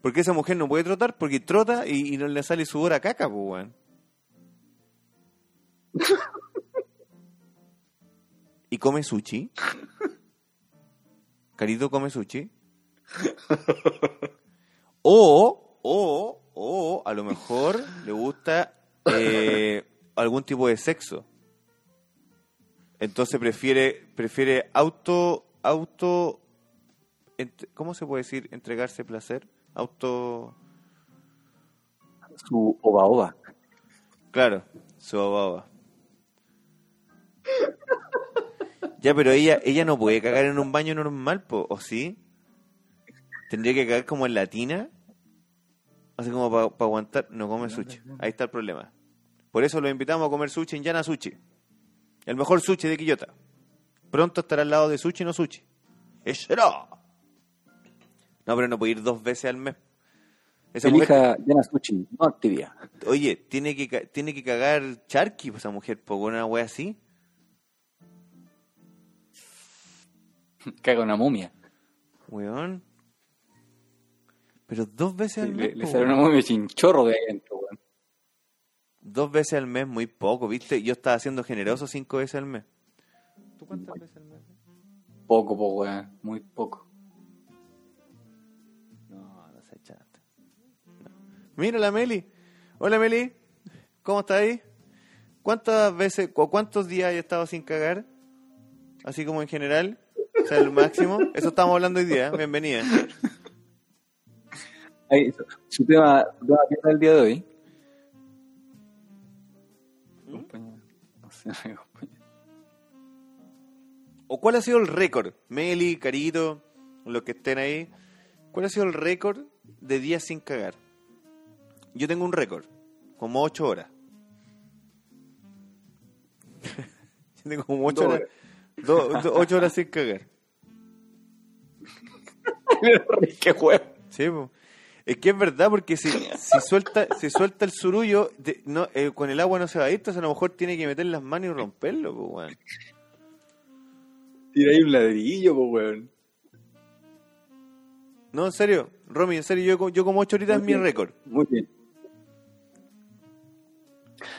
Porque esa mujer no puede trotar porque trota y, y no le sale sudor a caca, pues, weón. ¿Y come sushi? ¿Carito come sushi? O, o, o, a lo mejor le gusta eh, algún tipo de sexo. Entonces prefiere, prefiere auto, auto, ¿cómo se puede decir? Entregarse placer. Auto, Su ova ova. claro, su baba. Ya, pero ella, ella no puede cagar en un baño normal, po, ¿o sí? Tendría que cagar como en la tina, así como para aguantar. No come sushi. Ahí está el problema. Por eso lo invitamos a comer sushi en Yana Sushi. El mejor sushi de Quillota. Pronto estará al lado de sushi no sushi. ¡Eso! No, pero no puede ir dos veces al mes. Esa mujer- Elija Yana Sushi, no actividad. Oye, tiene que, tiene que cagar charqui pues, esa mujer, por una wea así. Caga una momia. Weón. Pero dos veces al mes. Le, sale una momia sin chorro de ahí adentro, weón. Dos veces al mes, muy poco, ¿viste? Yo estaba siendo generoso cinco veces al mes. ¿Tú cuántas veces al mes? Poco, poco, weón. Muy poco. No, no se echaste. No. Mira la Meli. Hola Meli. ¿Cómo estás ahí? ¿Cuántas veces, o cuántos días has estado sin cagar? Así como en general. O sea, el máximo. Eso estamos hablando hoy día. Bienvenida. Ahí, su, su tema, su tema que está el día de hoy. Compañero. ¿O cuál ha sido el récord? Meli, Carito, los que estén ahí. ¿Cuál ha sido el récord de días sin cagar? Yo tengo un récord, como 8 horas. Yo tengo como 8 Dos horas. 8 horas sin cagar. Qué huevo. Sí, po. Es que es verdad, porque si, si suelta si suelta el surullo, de- no, eh, con el agua no se va a ir, entonces a lo mejor tiene que meter las manos y romperlo, weón. Tira ahí un ladrillo, pues, weón. No, en serio, Romy, en serio, yo, co- yo como 8 horitas es mi récord. Muy bien.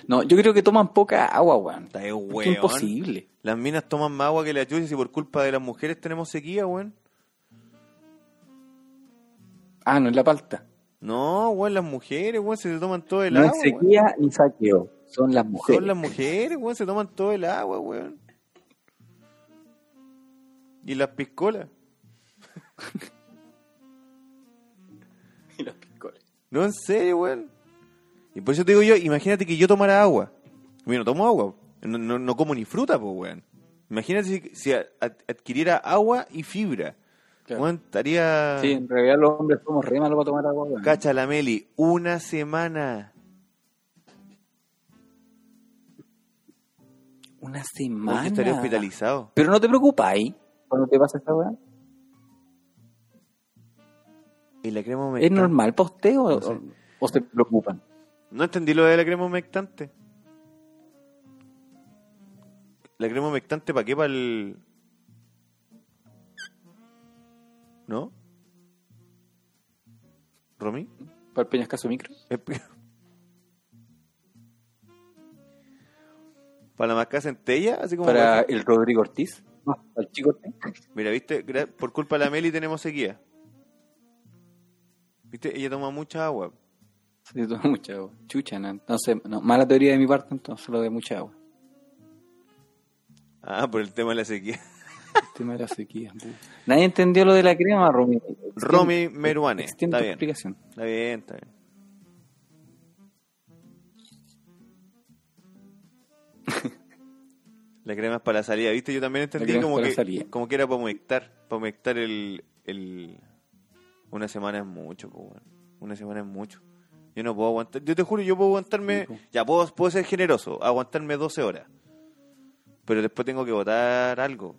No, yo creo que toman poca agua, weón. Está Es weón. imposible. Las minas toman más agua que la chucha y por culpa de las mujeres tenemos sequía, weón. Ah, no es la palta. No, weón, las mujeres, weón, se toman todo el No agua. es weón. sequía ni saqueo. Son las mujeres. Son las mujeres, weón, se toman todo el agua, weón. Y las piscolas. Y los picoles. No, en serio, weón. Y por eso te digo yo, imagínate que yo tomara agua. Mira, no tomo agua. No, no, no como ni fruta, pues, weón. Imagínate si, adquiriera agua y fibra. Claro. Estaría... Sí, en realidad los hombres somos re malos para tomar agua, weón. Cacha la Meli, una semana. Una semana. estaría hospitalizado. Pero no te preocupáis cuando te pasa esta weá. Y la crema ¿Es normal para usted o, No sé. o- o se preocupan? No entendí lo de la crema humectante. ¿La crema humectante para qué? ¿Para el...? ¿No? ¿Romy? ¿Para el peñascaso micro? ¿Para la masca centella? Así como ¿Para el Rodrigo Ortiz? No, ¿Para el chico Ortiz? Mira, viste, por culpa de la Meli tenemos sequía. Viste, ella toma mucha agua. Sí, toma mucha agua. Chucha, no, entonces, no, mala teoría de mi parte, entonces lo de mucha agua. Ah, por el tema de la sequía. El tema de la sequía. Nadie entendió lo de la crema, Romy. Romy Meruane. Extiende Está tu bien. explicación. Está bien, está bien. La crema es para la salida, ¿viste? Yo también entendí como que, como que era para humectar. Para humectar el, el... Una semana es mucho, po, weón. Una semana es mucho. Yo no puedo aguantar. Yo te juro, yo puedo aguantarme. Sí. Ya, puedo, puedo ser generoso. Aguantarme 12 horas. Pero después tengo que votar algo.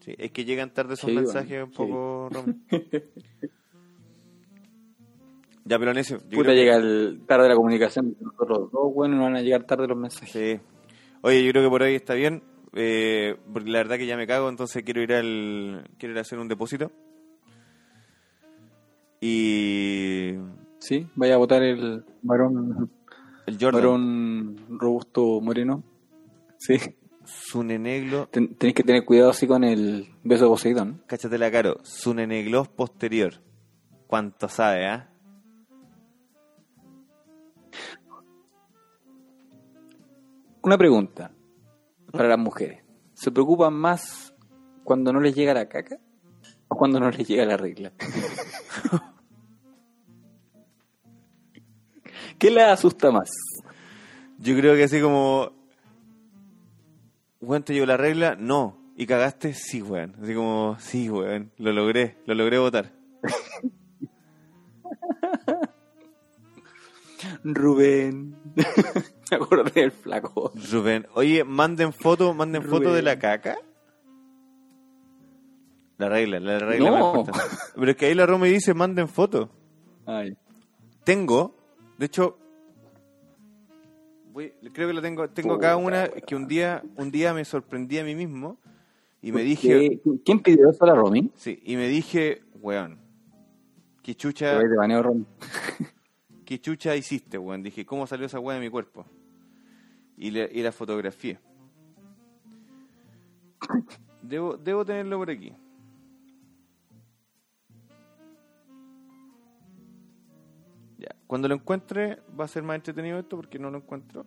Sí, es que llegan tarde esos Sí, bueno, mensajes un sí. poco. Rom. ya, pero en eso. Puta, creo llega el tarde la comunicación. Nosotros dos, bueno, no van a llegar tarde los mensajes. Sí. Oye, yo creo que por ahí está bien. eh, porque la verdad que ya me cago, entonces quiero ir al. Quiero ir a hacer un depósito. Y. Sí, vaya a votar el varón, El Jordan. varón robusto moreno. Sí. Suneneglo. Ten- tenéis que tener cuidado así con el beso de Poseidón. Cáchatela caro. Suneneglos posterior. ¿Cuánto sabe, ah? Una pregunta para las mujeres. ¿Se preocupan más cuando no les llega la caca o cuando no les llega la regla? ¿Qué les asusta más? Yo creo que así como. ¿te llegó la regla? No. ¿Y cagaste? Sí, weón. Así como, sí, weón. Lo logré. Lo logré votar. Rubén. Me acordé del flaco. Rubén, oye, manden foto, manden foto de la caca. La regla, la regla No. más. Pero es que ahí la Roma dice manden foto. Ay. Tengo, de hecho, voy- creo que la tengo, tengo acá una que un día, un día me sorprendí a mí mismo y me dije, ¿Qué- ¿Quién pidió eso a la Romy? sí, y me dije, weón, qué chucha, Te baneo, Romy. qué chucha hiciste, weón. Dije, ¿cómo salió esa weá de mi cuerpo? Y, le- y la fotografié. Debo, debo tenerlo por aquí. Cuando lo encuentre va a ser más entretenido esto porque no lo encuentro.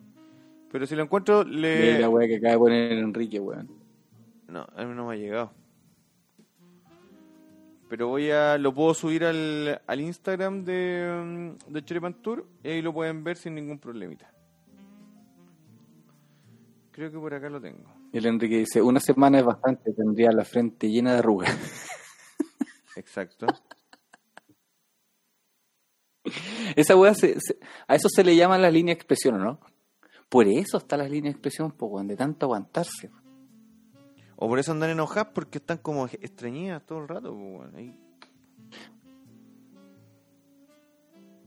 Pero si lo encuentro, le... la wea que acaba de poner Enrique, weón. No, a mí no me ha llegado. Pero voy a... Lo puedo subir al, al Instagram de, mm, de Choripan Tour y ahí lo pueden ver sin ningún problemita. Creo que por acá lo tengo. El Enrique dice, una semana es bastante, tendría la frente llena de arrugas. Exacto. Esa weá, se- se- a eso se le llama la línea de expresión, ¿o ¿no? Por eso está la línea de expresión, po, de tanto aguantarse. O por eso andan enojadas porque están como estreñidas todo el rato. ahí.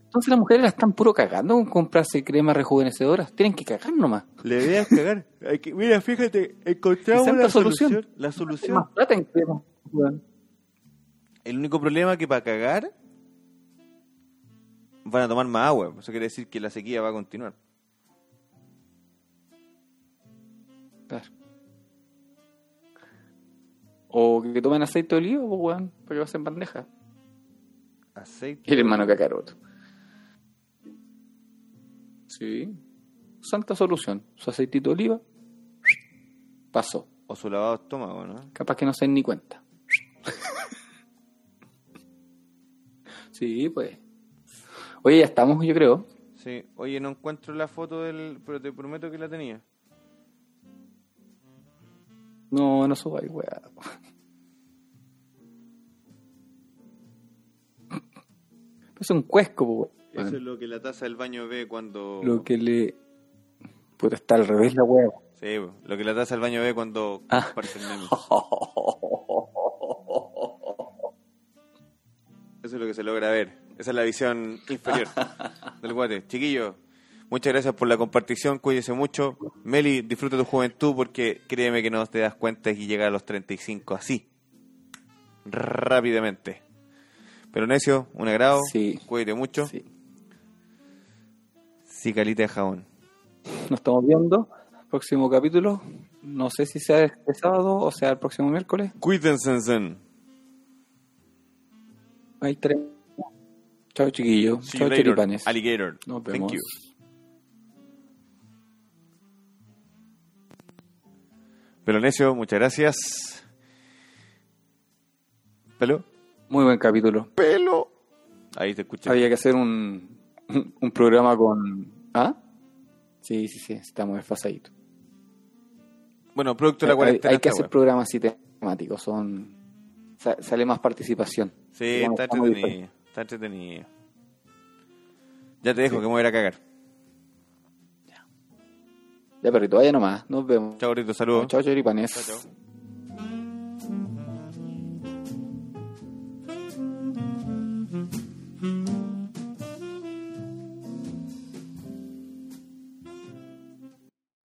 Entonces las mujeres la están puro cagando con comprarse cremas rejuvenecedoras. Tienen que cagar nomás. Le a cagar. Hay que- mira, fíjate, encontramos la solución. solución. La Más solución. plata en cremas. weón. El único problema es que para cagar van a tomar más agua. Eso quiere decir que la sequía va a continuar. Claro. O que tomen aceite de oliva, pues, weón, para que lo hacen bandeja. Aceite. El hermano cacaroto. Sí. Santa solución. Su aceitito de oliva. Pasó. O su lavado de estómago, ¿no? Capaz que no se den ni cuenta. sí, pues. Oye, ya estamos, yo creo. Sí. Oye, no encuentro la foto del... Pero te prometo que la tenía. No, no subáis, weá. Es un cuesco, po, weón. Eso es lo que la taza del baño ve cuando... Lo que le. Puta, está al revés la weá. Sí, lo que la taza del baño ve cuando Ah. comparten memes. Eso es lo que se logra ver. Esa es la visión inferior del guate. Chiquillo, muchas gracias por la compartición. Cuídese mucho. Meli, disfruta tu juventud porque créeme que no te das cuenta y llega a los 35 así. Rápidamente. Pero Necio, un agrado. Sí. Cuídate mucho. Sí. Sí, calita de jabón. Nos estamos viendo. Próximo capítulo. No sé si sea este sábado o sea el próximo miércoles. Cuídense. Hay tres. Chao, chiquillos. See Chao, choripanes. Alligator. Nos Thank vemos. you. Pelonesio, muchas gracias. Pelo. Muy buen capítulo. Pelo. Ahí te escuché. Había que hacer un, un, programa con... ¿Ah? Sí, sí, sí, estamos desfasaditos. Bueno, producto de la cuarentena. hay que hacer programas así temáticos, son... sa- sale más participación. Sí, Digamos, está entretenido. Está entretenido. Ya te dejo, que me voy a ir a cagar. Ya, perrito, vaya nomás. Nos vemos. Chao, gordito, saludos. Chao, choripanes. Chao, chao.